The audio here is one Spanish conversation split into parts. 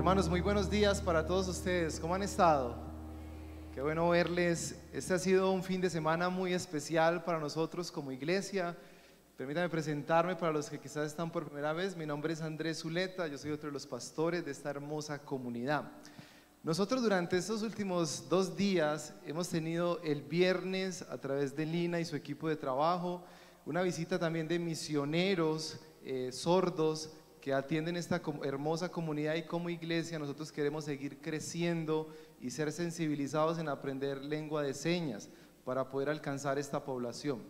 Hermanos, muy buenos días para todos ustedes. ¿Cómo han estado? Qué bueno verles. Este ha sido un fin de semana muy especial para nosotros como iglesia. Permítanme presentarme para los que quizás están por primera vez. Mi nombre es Andrés Zuleta, yo soy otro de los pastores de esta hermosa comunidad. Nosotros durante estos últimos dos días hemos tenido el viernes a través de Lina y su equipo de trabajo una visita también de misioneros eh, sordos que atienden esta hermosa comunidad y como iglesia nosotros queremos seguir creciendo y ser sensibilizados en aprender lengua de señas para poder alcanzar esta población.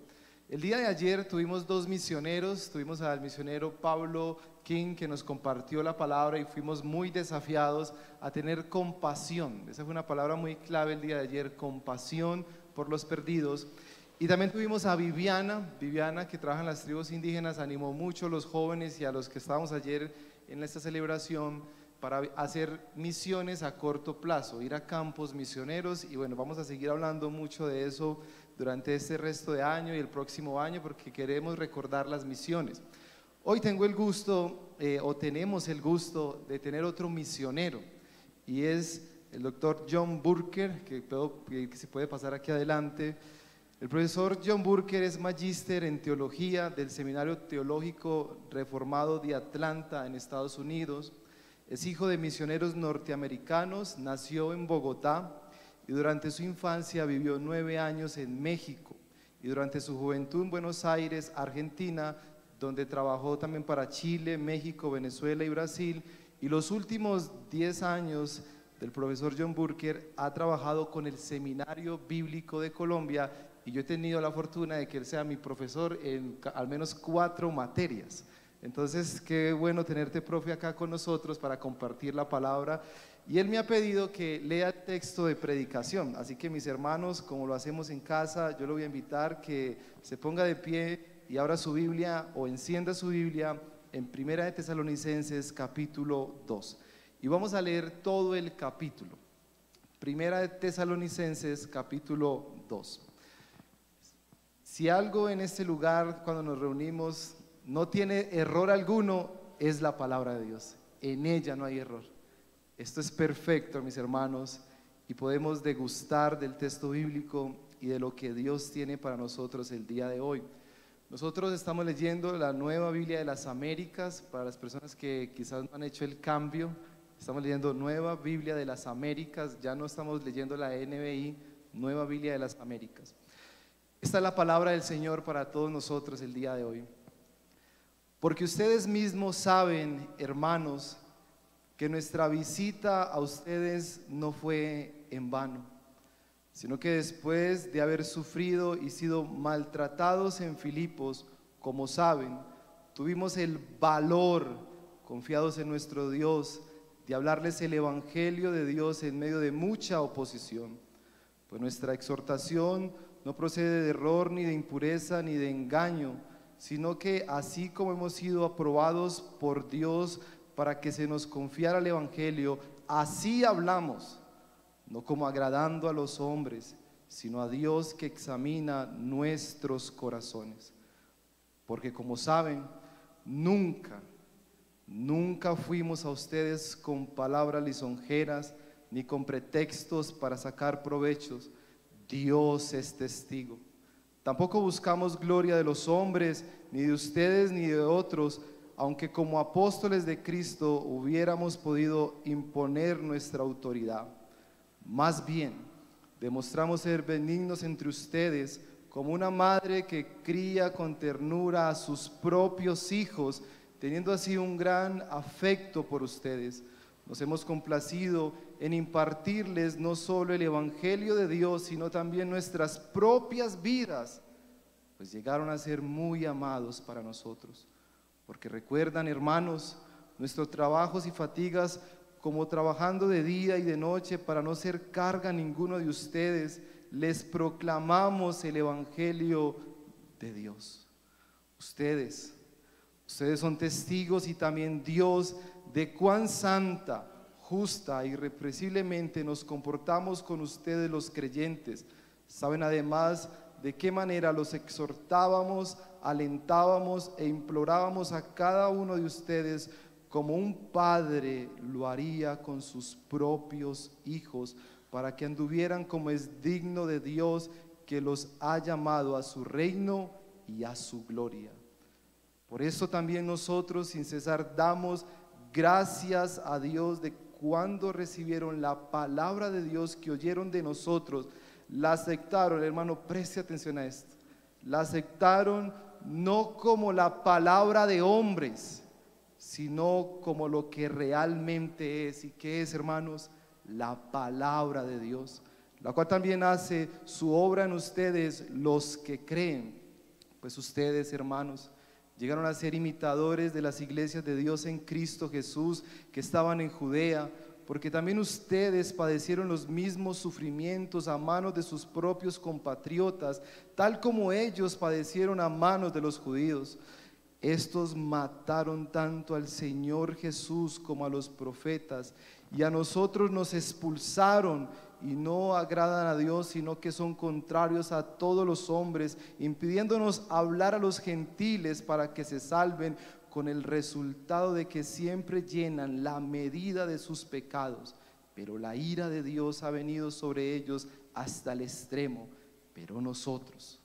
El día de ayer tuvimos dos misioneros, tuvimos al misionero Pablo King que nos compartió la palabra y fuimos muy desafiados a tener compasión. Esa fue una palabra muy clave el día de ayer, compasión por los perdidos. Y también tuvimos a Viviana, Viviana que trabaja en las tribus indígenas, animó mucho a los jóvenes y a los que estábamos ayer en esta celebración para hacer misiones a corto plazo, ir a campos misioneros y bueno, vamos a seguir hablando mucho de eso durante este resto de año y el próximo año porque queremos recordar las misiones. Hoy tengo el gusto eh, o tenemos el gusto de tener otro misionero y es el doctor John Burker, que, que se puede pasar aquí adelante. El profesor John Burker es magíster en teología del Seminario Teológico Reformado de Atlanta en Estados Unidos. Es hijo de misioneros norteamericanos, nació en Bogotá y durante su infancia vivió nueve años en México y durante su juventud en Buenos Aires, Argentina, donde trabajó también para Chile, México, Venezuela y Brasil. Y los últimos diez años del profesor John Burker ha trabajado con el Seminario Bíblico de Colombia y yo he tenido la fortuna de que él sea mi profesor en al menos cuatro materias. Entonces, qué bueno tenerte, profe, acá con nosotros para compartir la palabra. Y él me ha pedido que lea texto de predicación. Así que mis hermanos, como lo hacemos en casa, yo lo voy a invitar que se ponga de pie y abra su Biblia o encienda su Biblia en Primera de Tesalonicenses capítulo 2. Y vamos a leer todo el capítulo. Primera de Tesalonicenses capítulo 2. Si algo en este lugar, cuando nos reunimos, no tiene error alguno, es la palabra de Dios. En ella no hay error. Esto es perfecto, mis hermanos, y podemos degustar del texto bíblico y de lo que Dios tiene para nosotros el día de hoy. Nosotros estamos leyendo la nueva Biblia de las Américas, para las personas que quizás no han hecho el cambio, estamos leyendo nueva Biblia de las Américas, ya no estamos leyendo la NBI, nueva Biblia de las Américas. Esta es la palabra del Señor para todos nosotros el día de hoy. Porque ustedes mismos saben, hermanos, que nuestra visita a ustedes no fue en vano, sino que después de haber sufrido y sido maltratados en Filipos, como saben, tuvimos el valor, confiados en nuestro Dios, de hablarles el Evangelio de Dios en medio de mucha oposición. Pues nuestra exhortación no procede de error, ni de impureza, ni de engaño, sino que así como hemos sido aprobados por Dios para que se nos confiara el Evangelio, así hablamos, no como agradando a los hombres, sino a Dios que examina nuestros corazones. Porque como saben, nunca, nunca fuimos a ustedes con palabras lisonjeras, ni con pretextos para sacar provechos, Dios es testigo. Tampoco buscamos gloria de los hombres, ni de ustedes, ni de otros, aunque como apóstoles de Cristo hubiéramos podido imponer nuestra autoridad. Más bien, demostramos ser benignos entre ustedes como una madre que cría con ternura a sus propios hijos, teniendo así un gran afecto por ustedes. Nos hemos complacido en impartirles no solo el Evangelio de Dios, sino también nuestras propias vidas, pues llegaron a ser muy amados para nosotros. Porque recuerdan, hermanos, nuestros trabajos y fatigas como trabajando de día y de noche para no ser carga a ninguno de ustedes, les proclamamos el Evangelio de Dios. Ustedes, ustedes son testigos y también Dios de cuán santa, justa, irrepresiblemente nos comportamos con ustedes los creyentes. Saben además de qué manera los exhortábamos, alentábamos e implorábamos a cada uno de ustedes como un padre lo haría con sus propios hijos, para que anduvieran como es digno de Dios que los ha llamado a su reino y a su gloria. Por eso también nosotros sin cesar damos gracias a Dios de cuando recibieron la palabra de Dios que oyeron de nosotros, la aceptaron, hermano, preste atención a esto, la aceptaron no como la palabra de hombres, sino como lo que realmente es. ¿Y qué es, hermanos? La palabra de Dios, la cual también hace su obra en ustedes los que creen. Pues ustedes, hermanos, Llegaron a ser imitadores de las iglesias de Dios en Cristo Jesús que estaban en Judea, porque también ustedes padecieron los mismos sufrimientos a manos de sus propios compatriotas, tal como ellos padecieron a manos de los judíos. Estos mataron tanto al Señor Jesús como a los profetas, y a nosotros nos expulsaron y no agradan a Dios, sino que son contrarios a todos los hombres, impidiéndonos hablar a los gentiles para que se salven con el resultado de que siempre llenan la medida de sus pecados. Pero la ira de Dios ha venido sobre ellos hasta el extremo. Pero nosotros,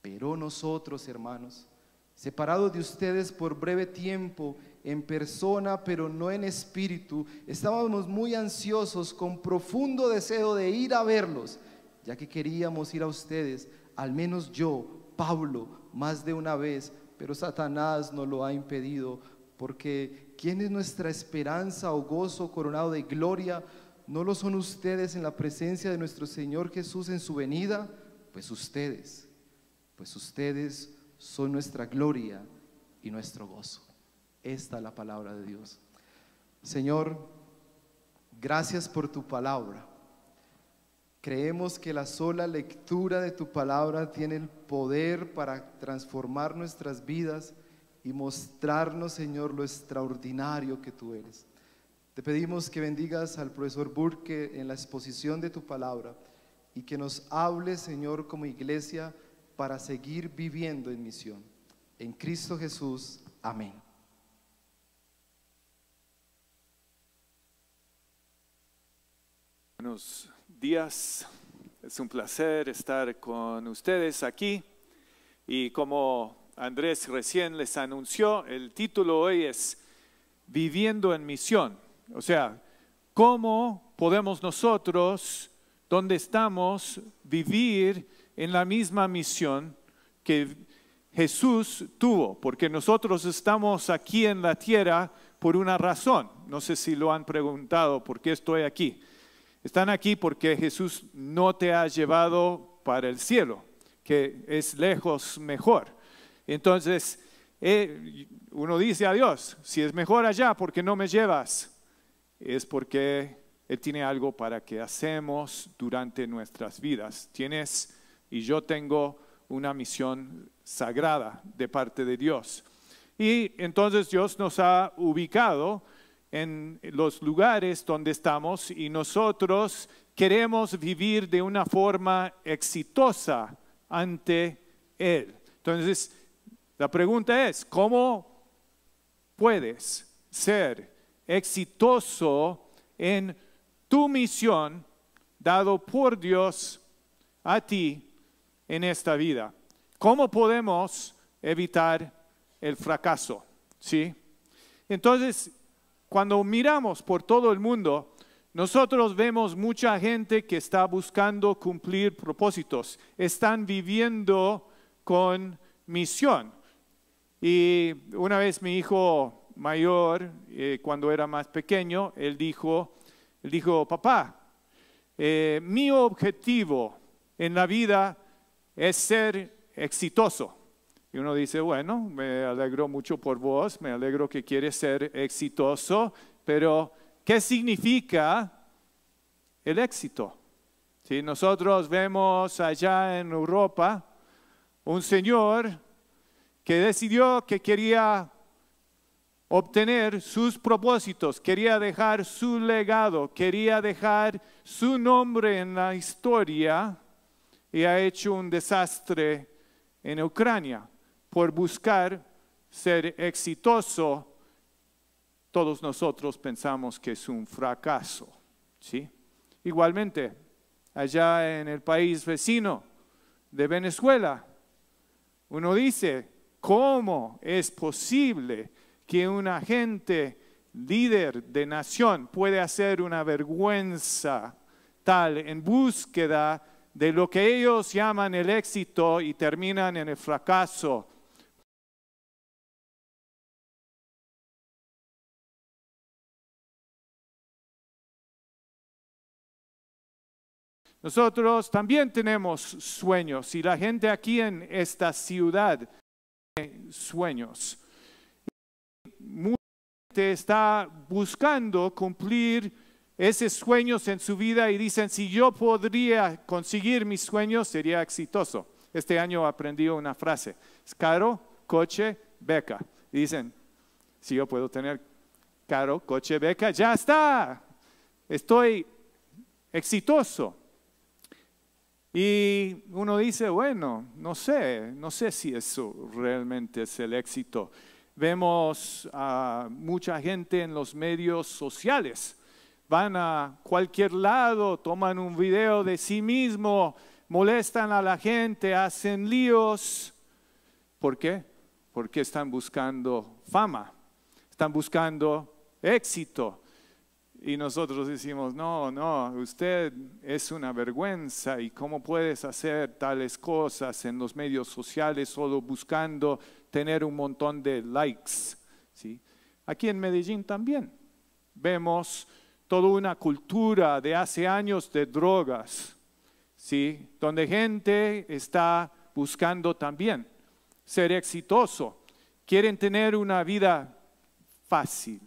pero nosotros, hermanos, separados de ustedes por breve tiempo, en persona, pero no en espíritu, estábamos muy ansiosos con profundo deseo de ir a verlos, ya que queríamos ir a ustedes, al menos yo, Pablo, más de una vez, pero Satanás nos lo ha impedido, porque ¿quién es nuestra esperanza o gozo coronado de gloria? ¿No lo son ustedes en la presencia de nuestro Señor Jesús en su venida? Pues ustedes, pues ustedes son nuestra gloria y nuestro gozo. Esta es la palabra de Dios. Señor, gracias por tu palabra. Creemos que la sola lectura de tu palabra tiene el poder para transformar nuestras vidas y mostrarnos, Señor, lo extraordinario que tú eres. Te pedimos que bendigas al profesor Burke en la exposición de tu palabra y que nos hable, Señor, como iglesia para seguir viviendo en misión. En Cristo Jesús. Amén. Buenos días, es un placer estar con ustedes aquí y como Andrés recién les anunció, el título hoy es Viviendo en misión, o sea, cómo podemos nosotros, donde estamos, vivir en la misma misión que Jesús tuvo, porque nosotros estamos aquí en la tierra por una razón. No sé si lo han preguntado, ¿por qué estoy aquí? Están aquí porque Jesús no te ha llevado para el cielo, que es lejos mejor. Entonces, eh, uno dice a Dios, si es mejor allá, ¿por qué no me llevas? Es porque Él tiene algo para que hacemos durante nuestras vidas. Tienes y yo tengo una misión sagrada de parte de Dios. Y entonces Dios nos ha ubicado en los lugares donde estamos y nosotros queremos vivir de una forma exitosa ante Él. Entonces, la pregunta es, ¿cómo puedes ser exitoso en tu misión dado por Dios a ti en esta vida? ¿Cómo podemos evitar el fracaso? ¿Sí? Entonces, cuando miramos por todo el mundo, nosotros vemos mucha gente que está buscando cumplir propósitos, están viviendo con misión. Y una vez mi hijo mayor, eh, cuando era más pequeño, él dijo, él dijo, papá, eh, mi objetivo en la vida es ser exitoso. Y uno dice, bueno, me alegro mucho por vos, me alegro que quieres ser exitoso, pero ¿qué significa el éxito? Si nosotros vemos allá en Europa un señor que decidió que quería obtener sus propósitos, quería dejar su legado, quería dejar su nombre en la historia y ha hecho un desastre en Ucrania por buscar ser exitoso todos nosotros pensamos que es un fracaso. ¿sí? Igualmente, allá en el país vecino de Venezuela, uno dice, ¿cómo es posible que un agente líder de nación puede hacer una vergüenza tal en búsqueda de lo que ellos llaman el éxito y terminan en el fracaso? Nosotros también tenemos sueños y la gente aquí en esta ciudad tiene sueños. Mucha gente está buscando cumplir esos sueños en su vida y dicen, si yo podría conseguir mis sueños, sería exitoso. Este año aprendí una frase, es caro, coche, beca. Y dicen, si yo puedo tener caro, coche, beca, ya está, estoy exitoso. Y uno dice, bueno, no sé, no sé si eso realmente es el éxito. Vemos a mucha gente en los medios sociales, van a cualquier lado, toman un video de sí mismo, molestan a la gente, hacen líos. ¿Por qué? Porque están buscando fama, están buscando éxito. Y nosotros decimos, no, no, usted es una vergüenza y cómo puedes hacer tales cosas en los medios sociales solo buscando tener un montón de likes. ¿sí? Aquí en Medellín también vemos toda una cultura de hace años de drogas, ¿sí? donde gente está buscando también ser exitoso, quieren tener una vida fácil.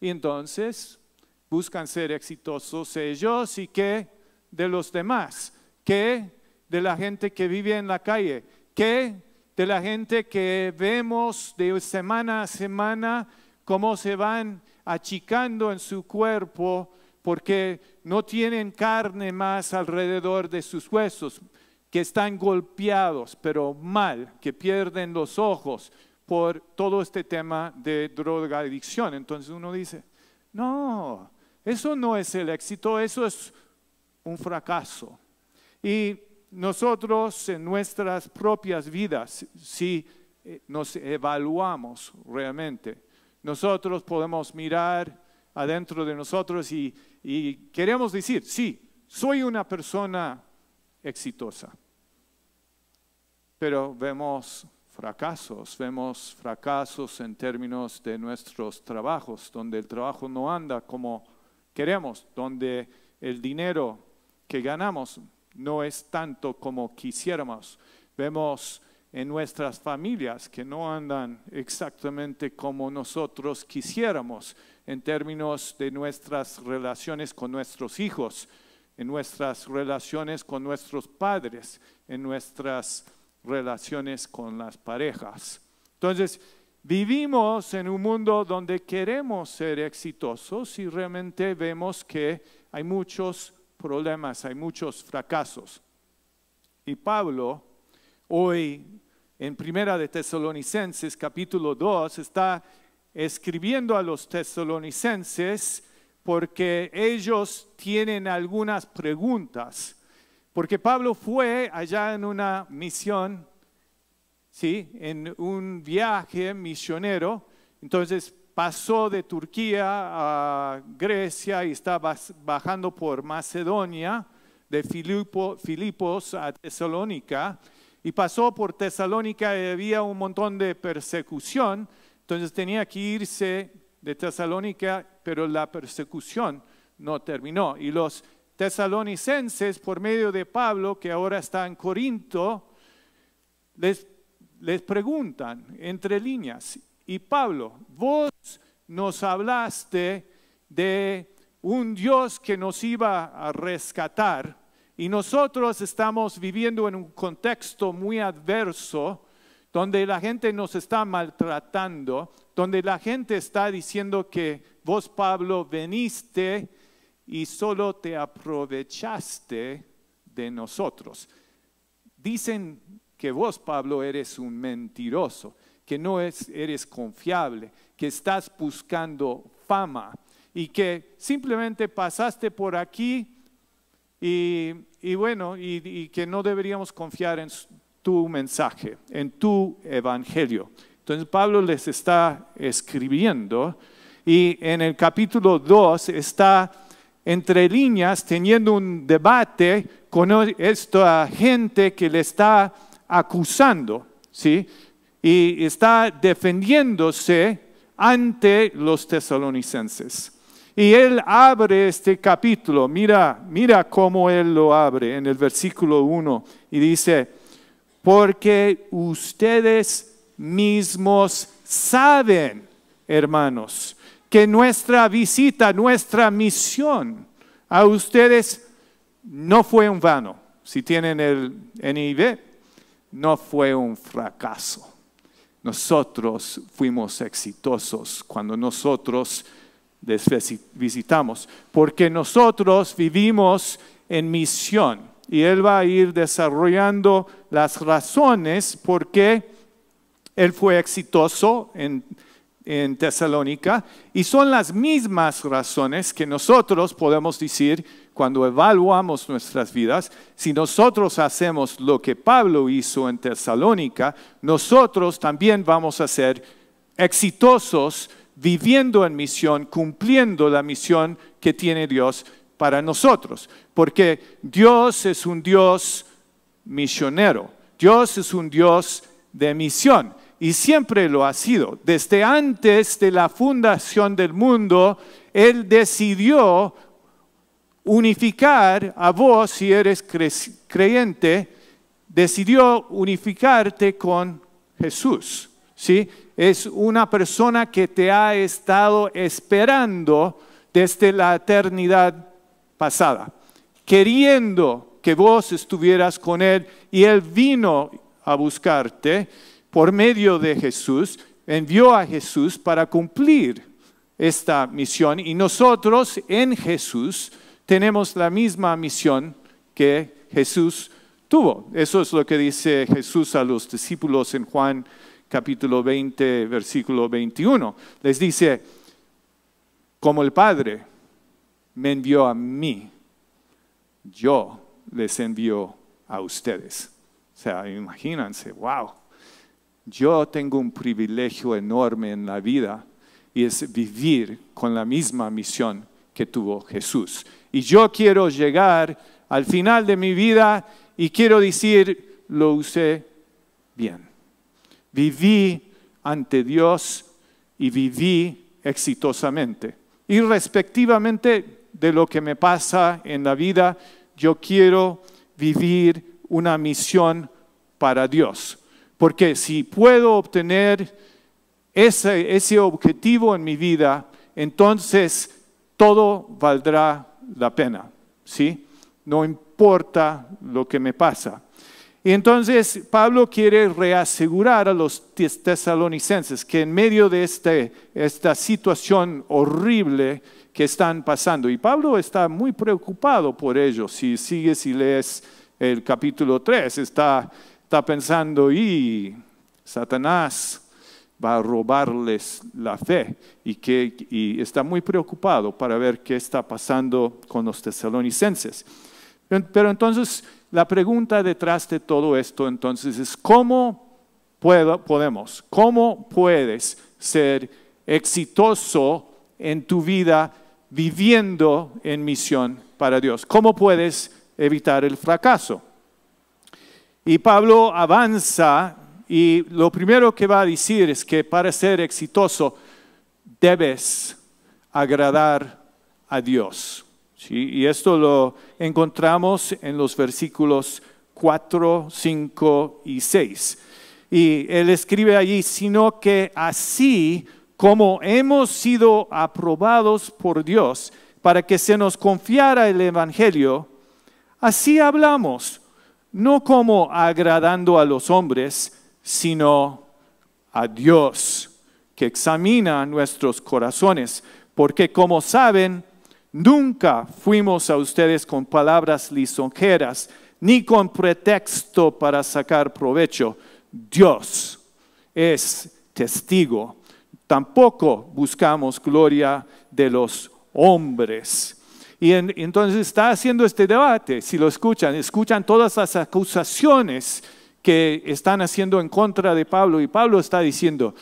Y entonces buscan ser exitosos ellos y qué de los demás, qué de la gente que vive en la calle, qué de la gente que vemos de semana a semana cómo se van achicando en su cuerpo porque no tienen carne más alrededor de sus huesos, que están golpeados, pero mal, que pierden los ojos por todo este tema de drogadicción. Entonces uno dice, no, eso no es el éxito, eso es un fracaso. Y nosotros en nuestras propias vidas, si eh, nos evaluamos realmente, nosotros podemos mirar adentro de nosotros y, y queremos decir, sí, soy una persona exitosa. Pero vemos fracasos, vemos fracasos en términos de nuestros trabajos, donde el trabajo no anda como queremos, donde el dinero que ganamos no es tanto como quisiéramos. Vemos en nuestras familias que no andan exactamente como nosotros quisiéramos en términos de nuestras relaciones con nuestros hijos, en nuestras relaciones con nuestros padres, en nuestras relaciones con las parejas. Entonces, Vivimos en un mundo donde queremos ser exitosos y realmente vemos que hay muchos problemas, hay muchos fracasos. Y Pablo, hoy en Primera de Tesalonicenses capítulo 2, está escribiendo a los tesalonicenses porque ellos tienen algunas preguntas. Porque Pablo fue allá en una misión ¿sí? en un viaje misionero. Entonces pasó de Turquía a Grecia y estaba bajando por Macedonia, de Filipos a Tesalónica, y pasó por Tesalónica y había un montón de persecución, entonces tenía que irse de Tesalónica, pero la persecución no terminó. Y los tesalonicenses, por medio de Pablo, que ahora está en Corinto, les les preguntan entre líneas, y Pablo, vos nos hablaste de un Dios que nos iba a rescatar y nosotros estamos viviendo en un contexto muy adverso donde la gente nos está maltratando, donde la gente está diciendo que vos, Pablo, veniste y solo te aprovechaste de nosotros. Dicen que vos, Pablo, eres un mentiroso. que no es, eres confiable, que estás buscando fama y que simplemente pasaste por aquí y, y bueno, y, y que no deberíamos confiar en tu mensaje, en tu evangelio. Entonces Pablo les está escribiendo y en el capítulo 2 está entre líneas teniendo un debate con esta gente que le está acusando, ¿sí? Y está defendiéndose ante los tesalonicenses. Y él abre este capítulo, mira, mira cómo él lo abre en el versículo 1 y dice, porque ustedes mismos saben, hermanos, que nuestra visita, nuestra misión a ustedes no fue un vano. Si tienen el NIV, no fue un fracaso. Nosotros fuimos exitosos cuando nosotros les visitamos, porque nosotros vivimos en misión. Y Él va a ir desarrollando las razones por qué Él fue exitoso en en Tesalónica y son las mismas razones que nosotros podemos decir cuando evaluamos nuestras vidas. Si nosotros hacemos lo que Pablo hizo en Tesalónica, nosotros también vamos a ser exitosos viviendo en misión, cumpliendo la misión que tiene Dios para nosotros. Porque Dios es un Dios misionero, Dios es un Dios de misión y siempre lo ha sido. Desde antes de la fundación del mundo, Él decidió unificar a vos, si eres creyente, decidió unificarte con Jesús. ¿sí? Es una persona que te ha estado esperando desde la eternidad pasada, queriendo que vos estuvieras con Él y Él vino a buscarte por medio de Jesús, envió a Jesús para cumplir esta misión y nosotros en Jesús tenemos la misma misión que Jesús tuvo. Eso es lo que dice Jesús a los discípulos en Juan capítulo 20, versículo 21. Les dice, como el Padre me envió a mí, yo les envío a ustedes. O sea, imagínense, wow yo tengo un privilegio enorme en la vida y es vivir con la misma misión que tuvo Jesús. Y yo quiero llegar al final de mi vida y quiero decir, lo usé bien. Viví ante Dios y viví exitosamente. Y respectivamente de lo que me pasa en la vida, yo quiero vivir una misión para Dios. Porque si puedo obtener ese, objetivo en mi vida, entonces todo valdrá la pena, ¿sí? No importa lo que me pasa. Y entonces Pablo quiere reasegurar a los tesalonicenses que en medio de este, esta situación horrible que están pasando, y Pablo está muy preocupado por ello, si sigues y lees el capítulo 3, está está pensando, y Satanás va a robarles la fe y, que, y está muy preocupado para ver qué está pasando con los tesalonicenses. Pero entonces la pregunta detrás de todo esto entonces es cómo puedo, podemos, cómo puedes ser exitoso en tu vida viviendo en misión para Dios. ¿Cómo puedes evitar el fracaso? Y Pablo avanza y lo primero que va a decir es que para ser exitoso debes agradar a Dios. Y esto lo encontramos en los versículos 4, 5 y 6. Y él escribe allí, sino que así como hemos sido aprobados por Dios para que se nos confiara el Evangelio, así hablamos no como agradando a los hombres, sino a Dios, que examina nuestros corazones, porque como saben, nunca fuimos a ustedes con palabras lisonjeras, ni con pretexto para sacar provecho. Dios es testigo. Tampoco buscamos gloria de los hombres. Y entonces está haciendo este debate, si lo escuchan, escuchan todas las acusaciones que están haciendo en contra de Pablo y Pablo está diciendo,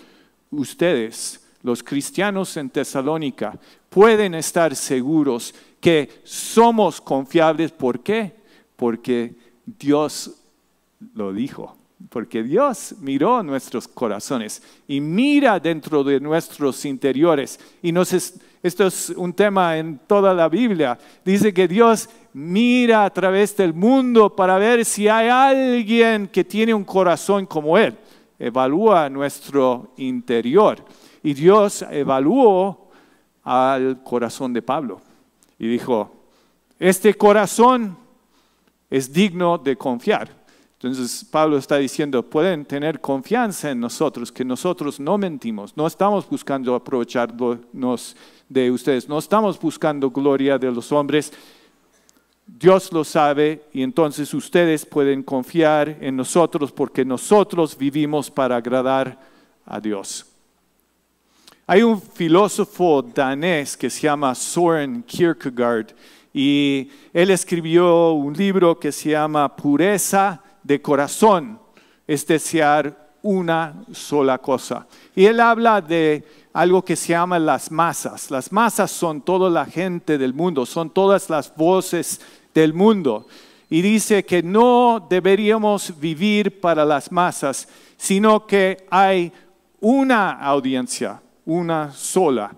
ustedes, los cristianos en Tesalónica, pueden estar seguros que somos confiables. ¿Por qué? Porque Dios lo dijo porque Dios miró nuestros corazones y mira dentro de nuestros interiores. Y nos esto es un tema en toda la Biblia. Dice que Dios mira a través del mundo para ver si hay alguien que tiene un corazón como Él. Evalúa nuestro interior. Y Dios evaluó al corazón de Pablo y dijo, este corazón es digno de confiar entonces Pablo está diciendo, pueden tener confianza en nosotros, que nosotros no mentimos, no estamos buscando aprovecharnos de ustedes, no estamos buscando gloria de los hombres. Dios lo sabe y entonces ustedes pueden confiar en nosotros porque nosotros vivimos para agradar a Dios. Hay un filósofo danés que se llama Soren Kierkegaard y él escribió un libro que se llama Pureza de corazón es desear una sola cosa. Y él habla de algo que se llama las masas. Las masas son toda la gente del mundo, son todas las voces del mundo. Y dice que no deberíamos vivir para las masas, sino que hay una audiencia, una sola,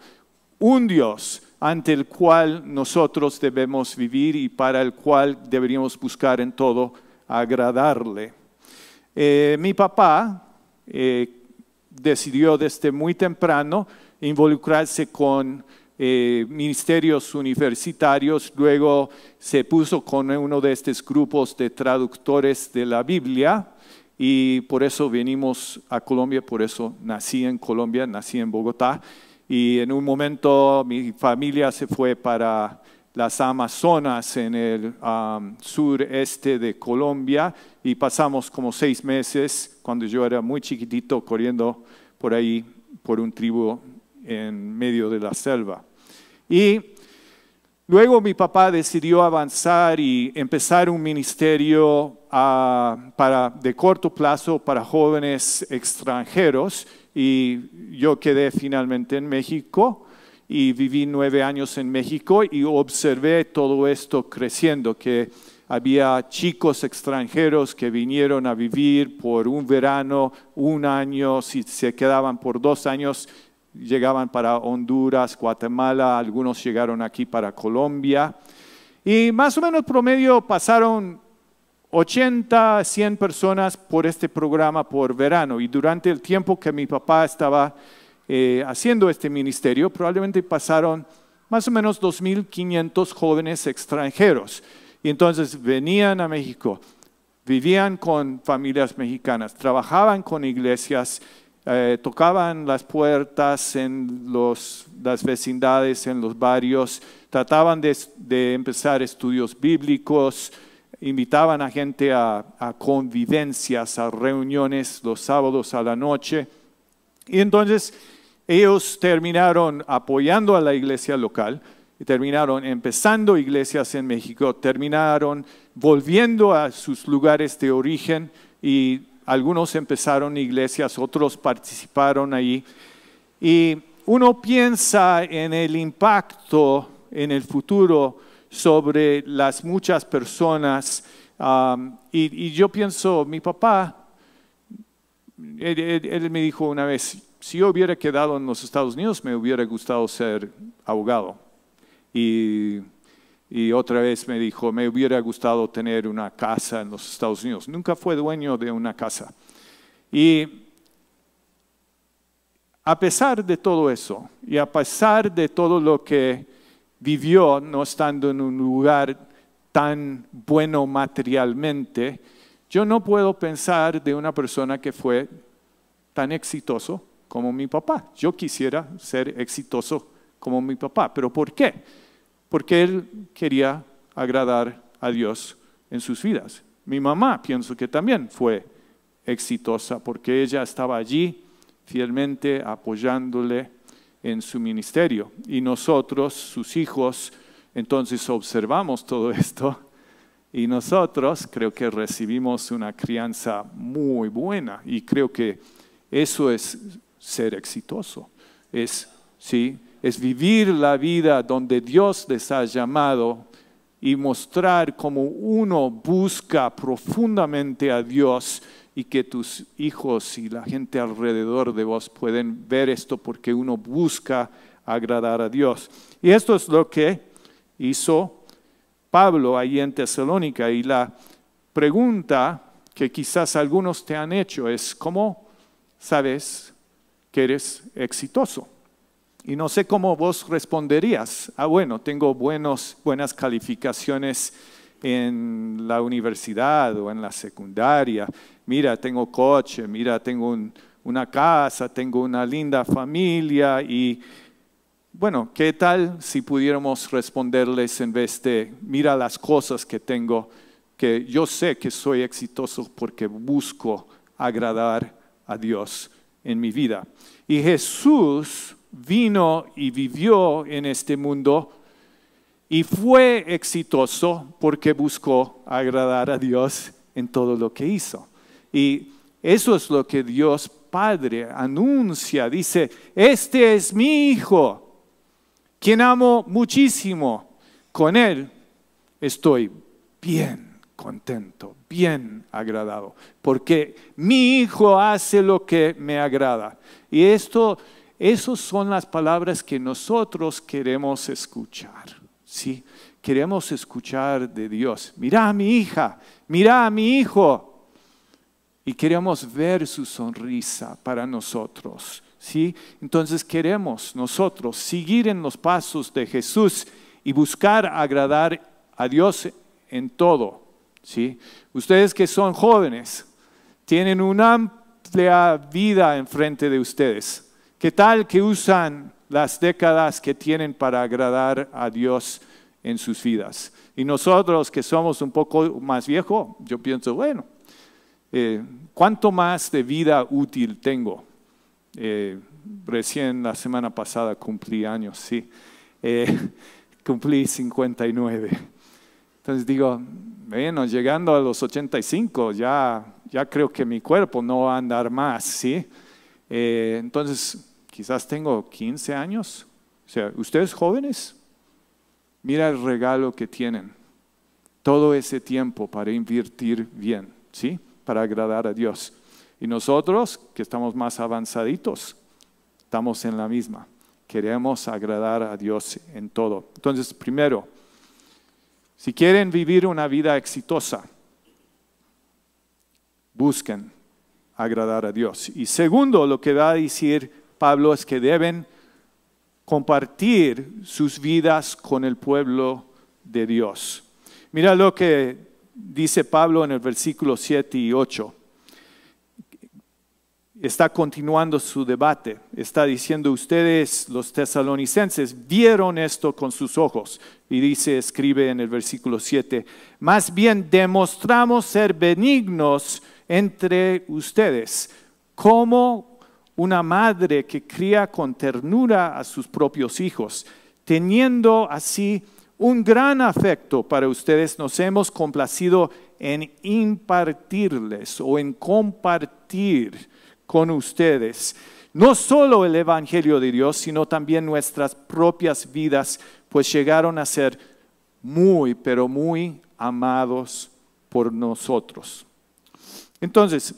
un Dios ante el cual nosotros debemos vivir y para el cual deberíamos buscar en todo agradarle. Eh, mi papá eh, decidió desde muy temprano involucrarse con eh, ministerios universitarios, luego se puso con uno de estos grupos de traductores de la Biblia y por eso venimos a Colombia, por eso nací en Colombia, nací en Bogotá. Y en un momento mi familia se fue para las Amazonas en el sureste de Colombia y pasamos como seis meses cuando yo era muy chiquitito corriendo por ahí por un tribu en medio de la selva. Y luego mi papá decidió avanzar y empezar un ministerio ah, para, de corto plazo para jóvenes extranjeros y yo quedé finalmente en México y viví nueve años en México y observé todo esto creciendo, que había chicos extranjeros que vinieron a vivir por un verano, un año, si se quedaban por dos años, llegaban para Honduras, Guatemala, algunos llegaron aquí para Colombia. Y más o menos promedio pasaron 80, 100 personas por este programa por verano. Y durante el tiempo que mi papá estaba eh, haciendo este ministerio, probablemente pasaron más o menos 2.500 jóvenes extranjeros. Y entonces venían a México, vivían con familias mexicanas, trabajaban con iglesias, eh, tocaban las puertas en las vecindades, en los barrios, trataban de, empezar estudios bíblicos, invitaban a gente a, a convivencias, a reuniones los sábados a la noche. Y entonces ellos terminaron apoyando a la iglesia local, y terminaron empezando iglesias en México, terminaron volviendo a sus lugares de origen y algunos empezaron iglesias, otros participaron ahí. Y uno piensa en el impacto en el futuro sobre las muchas personas. Um, y, yo pienso, mi papá, él me dijo una vez, si yo hubiera quedado en los Estados Unidos, me hubiera gustado ser abogado. Y, otra vez me dijo, me hubiera gustado tener una casa en los Estados Unidos. Nunca fue dueño de una casa. Y a pesar de todo eso, y a pesar de todo lo que vivió, no estando en un lugar tan bueno materialmente, yo no puedo pensar de una persona que fue tan exitoso como mi papá. Yo quisiera ser exitoso como mi papá. ¿Pero por qué? Porque él quería agradar a Dios en sus vidas. Mi mamá pienso que también fue exitosa porque ella estaba allí fielmente apoyándole en su ministerio. Y nosotros, sus hijos, entonces observamos todo esto y nosotros creo que recibimos una crianza muy buena y creo que eso es ser exitoso. Es, ¿sí? es vivir la vida donde Dios les ha llamado y mostrar cómo uno busca profundamente a Dios y que tus hijos y la gente alrededor de vos pueden ver esto porque uno busca agradar a Dios. Y esto es lo que hizo Pablo ahí en Tesalónica. Y la pregunta que quizás algunos te han hecho es, ¿cómo sabes que eres exitoso? Y no sé cómo vos responderías. Ah, bueno, tengo buenos, buenas calificaciones en la universidad o en la secundaria. Mira, tengo coche, mira, tengo una casa, tengo una linda familia y bueno, ¿qué tal si pudiéramos responderles en vez de, mira las cosas que tengo, que yo sé que soy exitoso porque busco agradar a Dios en mi vida? Y Jesús vino y vivió en este mundo y fue exitoso porque buscó agradar a Dios en todo lo que hizo. Y eso es lo que Dios Padre anuncia. Dice, este es mi Hijo, quien amo muchísimo. Con Él estoy bien contento, bien agradado, porque mi Hijo hace lo que me agrada. Y esto esas son las palabras que nosotros queremos escuchar. ¿sí? Queremos escuchar de Dios. Mira a mi hija, mira a mi hijo. Y queremos ver su sonrisa para nosotros. ¿sí? Entonces queremos nosotros seguir en los pasos de Jesús y buscar agradar a Dios en todo. ¿Sí? Ustedes que son jóvenes, tienen una amplia vida enfrente de ustedes ¿Qué tal que usan las décadas que tienen para agradar a Dios en sus vidas? Y nosotros que somos un poco más viejos, yo pienso, bueno, eh, ¿cuánto más de vida útil tengo? Eh, recién la semana pasada cumplí años, sí. Eh, cumplí 59. Entonces digo, bueno, llegando a los 85, ya, ya creo que mi cuerpo no va a andar más, ¿sí? Eh, entonces, quizás tengo 15 años. O sea, ustedes jóvenes, mira el regalo que tienen. Todo ese tiempo para invertir bien, ¿sí? Para agradar a Dios. Y nosotros, que estamos más avanzaditos, estamos en la misma. Queremos agradar a Dios en todo. Entonces, primero, si quieren vivir una vida exitosa, busquen agradar a Dios. Y segundo, lo que va a decir Pablo es que deben compartir sus vidas con el pueblo de Dios. Mira lo que dice Pablo en el versículo 7 y 8 está continuando su debate. Está diciendo, ustedes los tesalonicenses vieron esto con sus ojos. Y dice, escribe en el versículo 7, más bien demostramos ser benignos entre ustedes, como una madre que cría con ternura a sus propios hijos, teniendo así un gran afecto para ustedes, nos hemos complacido en impartirles o en compartir con ustedes no solo el Evangelio de Dios, sino también nuestras propias vidas, pues llegaron a ser muy, pero muy amados por nosotros. Entonces,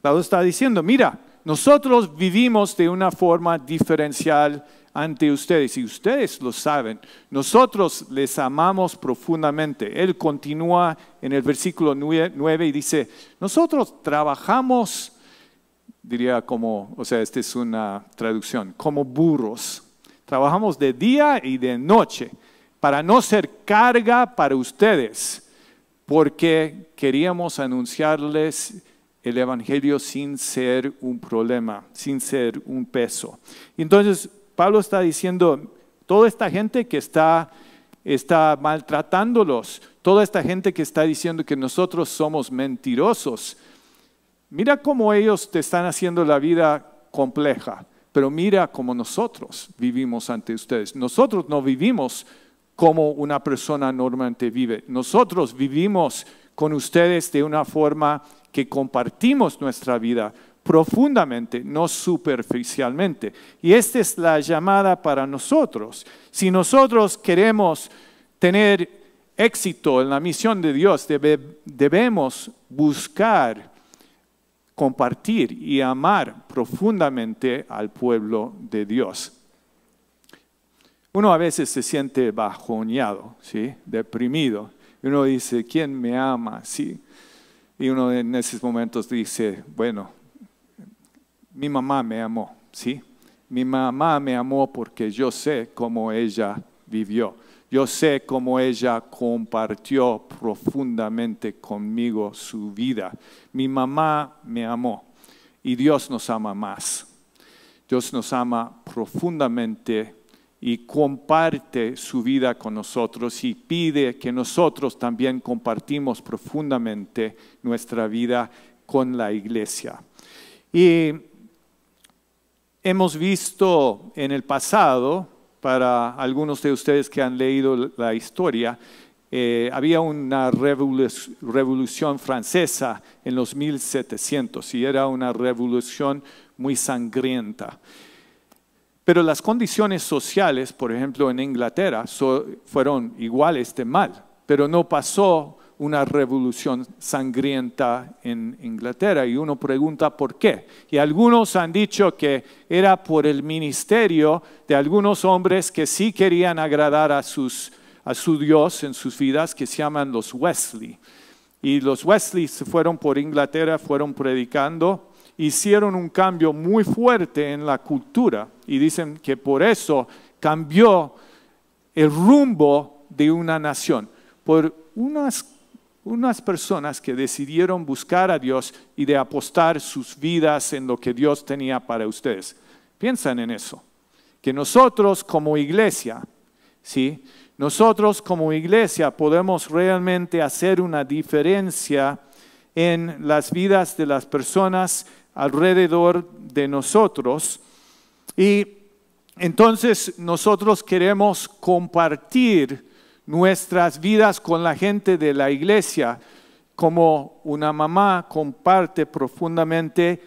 Pablo está diciendo, mira, nosotros vivimos de una forma diferencial ante ustedes y ustedes lo saben. Nosotros les amamos profundamente. Él continúa en el versículo 9 y dice, nosotros trabajamos diría como, o sea, esta es una traducción, como burros. Trabajamos de día y de noche para no ser carga para ustedes, porque queríamos anunciarles el Evangelio sin ser un problema, sin ser un peso. Entonces, Pablo está diciendo, toda esta gente que está, está maltratándolos, toda esta gente que está diciendo que nosotros somos mentirosos, Mira cómo ellos te están haciendo la vida compleja, pero mira cómo nosotros vivimos ante ustedes. Nosotros no vivimos como una persona normalmente vive. Nosotros vivimos con ustedes de una forma que compartimos nuestra vida profundamente, no superficialmente. Y esta es la llamada para nosotros. Si nosotros queremos tener éxito en la misión de Dios, debemos buscar compartir y amar profundamente al pueblo de Dios. Uno a veces se siente bajoneado, ¿sí? deprimido. Uno dice, ¿quién me ama? ¿Sí? Y uno en esos momentos dice, bueno, mi mamá me amó, ¿sí? Mi mamá me amó porque yo sé cómo ella vivió. Yo sé cómo ella compartió profundamente conmigo su vida. Mi mamá me amó y Dios nos ama más. Dios nos ama profundamente y comparte su vida con nosotros y pide que nosotros también compartimos profundamente nuestra vida con la iglesia. Y hemos visto en el pasado para algunos de ustedes que han leído la historia, eh, había una revolución francesa en los 1700 y era una revolución muy sangrienta. Pero las condiciones sociales, por ejemplo, en Inglaterra, fueron iguales de mal, pero no pasó una revolución sangrienta en Inglaterra y uno pregunta por qué. Y algunos han dicho que era por el ministerio de algunos hombres que sí querían agradar a, sus, a su Dios en sus vidas, que se llaman los Wesley. Y los Wesley se fueron por Inglaterra, fueron predicando, hicieron un cambio muy fuerte en la cultura y dicen que por eso cambió el rumbo de una nación. Por unas unas personas que decidieron buscar a Dios y de apostar sus vidas en lo que Dios tenía para ustedes. Piensan en eso. Que nosotros como iglesia, ¿sí? Nosotros como iglesia podemos realmente hacer una diferencia en las vidas de las personas alrededor de nosotros. Y entonces nosotros queremos compartir nuestras vidas con la gente de la iglesia, como una mamá comparte profundamente.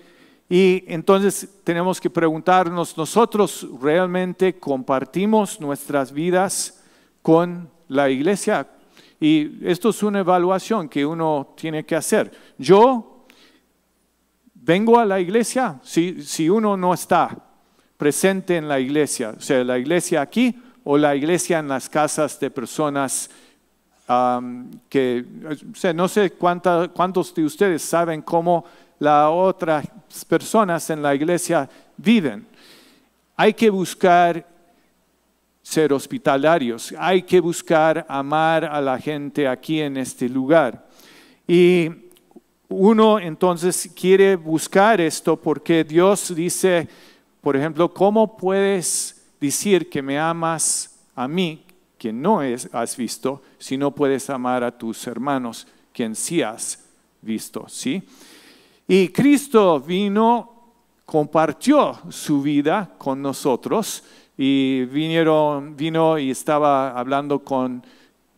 Y entonces tenemos que preguntarnos, ¿nosotros realmente compartimos nuestras vidas con la iglesia? Y esto es una evaluación que uno tiene que hacer. Yo vengo a la iglesia si, si uno no está presente en la iglesia, o sea, la iglesia aquí o la iglesia en las casas de personas que, no sé cuántos de ustedes saben cómo las otras personas en la iglesia viven. Hay que buscar ser hospitalarios, hay que buscar amar a la gente aquí en este lugar. Y uno entonces quiere buscar esto porque Dios dice, por ejemplo, ¿cómo puedes decir que me amas a mí, que no has visto, si no puedes amar a tus hermanos, quien sí has visto, ¿sí? Y Cristo vino, compartió su vida con nosotros y vinieron, vino y estaba hablando con,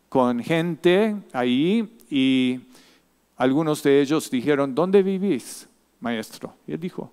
con gente ahí y algunos de ellos dijeron, ¿dónde vivís, maestro? Y él dijo,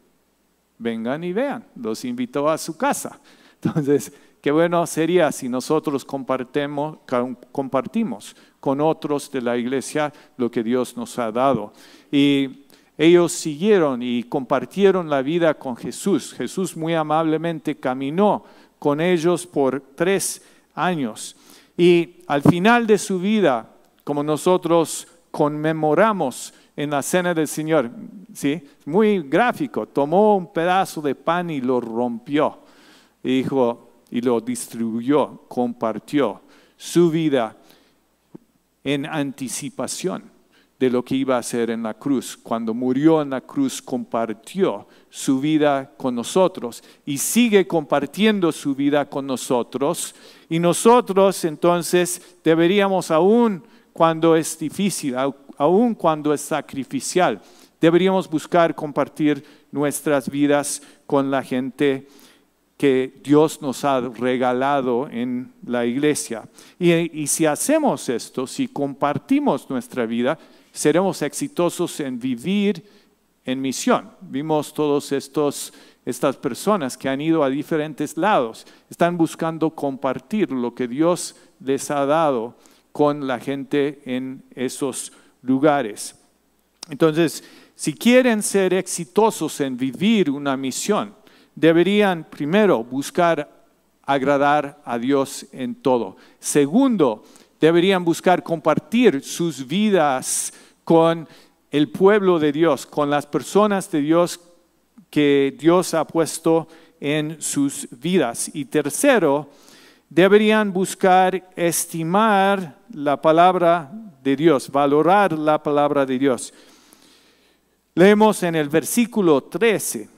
vengan y vean, los invitó a su casa. Entonces, qué bueno sería si nosotros compartimos con otros de la iglesia lo que Dios nos ha dado. Y ellos siguieron y compartieron la vida con Jesús. Jesús muy amablemente caminó con ellos por tres años. Y al final de su vida, como nosotros conmemoramos en la cena del Señor, ¿sí? muy gráfico, tomó un pedazo de pan y lo rompió dijo y lo distribuyó, compartió su vida en anticipación de lo que iba a hacer en la cruz. Cuando murió en la cruz, compartió su vida con nosotros y sigue compartiendo su vida con nosotros. Y nosotros entonces deberíamos, aún cuando es difícil, aún cuando es sacrificial, deberíamos buscar compartir nuestras vidas con la gente que Dios nos ha regalado en la iglesia. Y, y, si hacemos esto, si compartimos nuestra vida, seremos exitosos en vivir en misión. Vimos todos estos estas personas que han ido a diferentes lados, están buscando compartir lo que Dios les ha dado con la gente en esos lugares. Entonces, si quieren ser exitosos en vivir una misión, deberían primero buscar agradar a Dios en todo. Segundo, deberían buscar compartir sus vidas con el pueblo de Dios, con las personas de Dios que Dios ha puesto en sus vidas. Y tercero, deberían buscar estimar la palabra de Dios, valorar la palabra de Dios. Leemos en el versículo 13.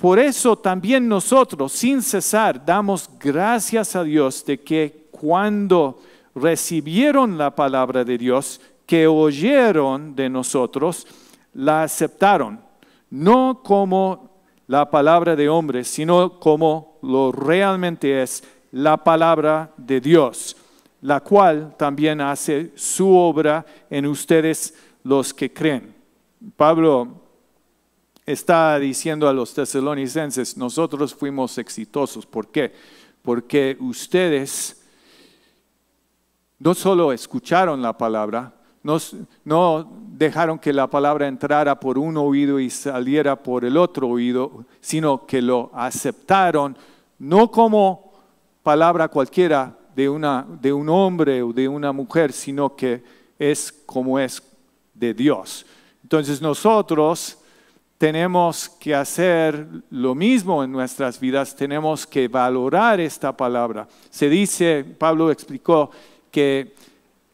Por eso también nosotros, sin cesar, damos gracias a Dios de que cuando recibieron la palabra de Dios, que oyeron de nosotros, la aceptaron no como la palabra de hombres, sino como lo realmente es la palabra de Dios, la cual también hace su obra en ustedes los que creen. Pablo está diciendo a los tesalonicenses, nosotros fuimos exitosos. ¿Por qué? Porque ustedes no solo escucharon la palabra, no, dejaron que la palabra entrara por un oído y saliera por el otro oído, sino que lo aceptaron no como palabra cualquiera de, una, de un hombre o de una mujer, sino que es como es de Dios. Entonces nosotros tenemos que hacer lo mismo en nuestras vidas, tenemos que valorar esta palabra. Se dice, Pablo explicó que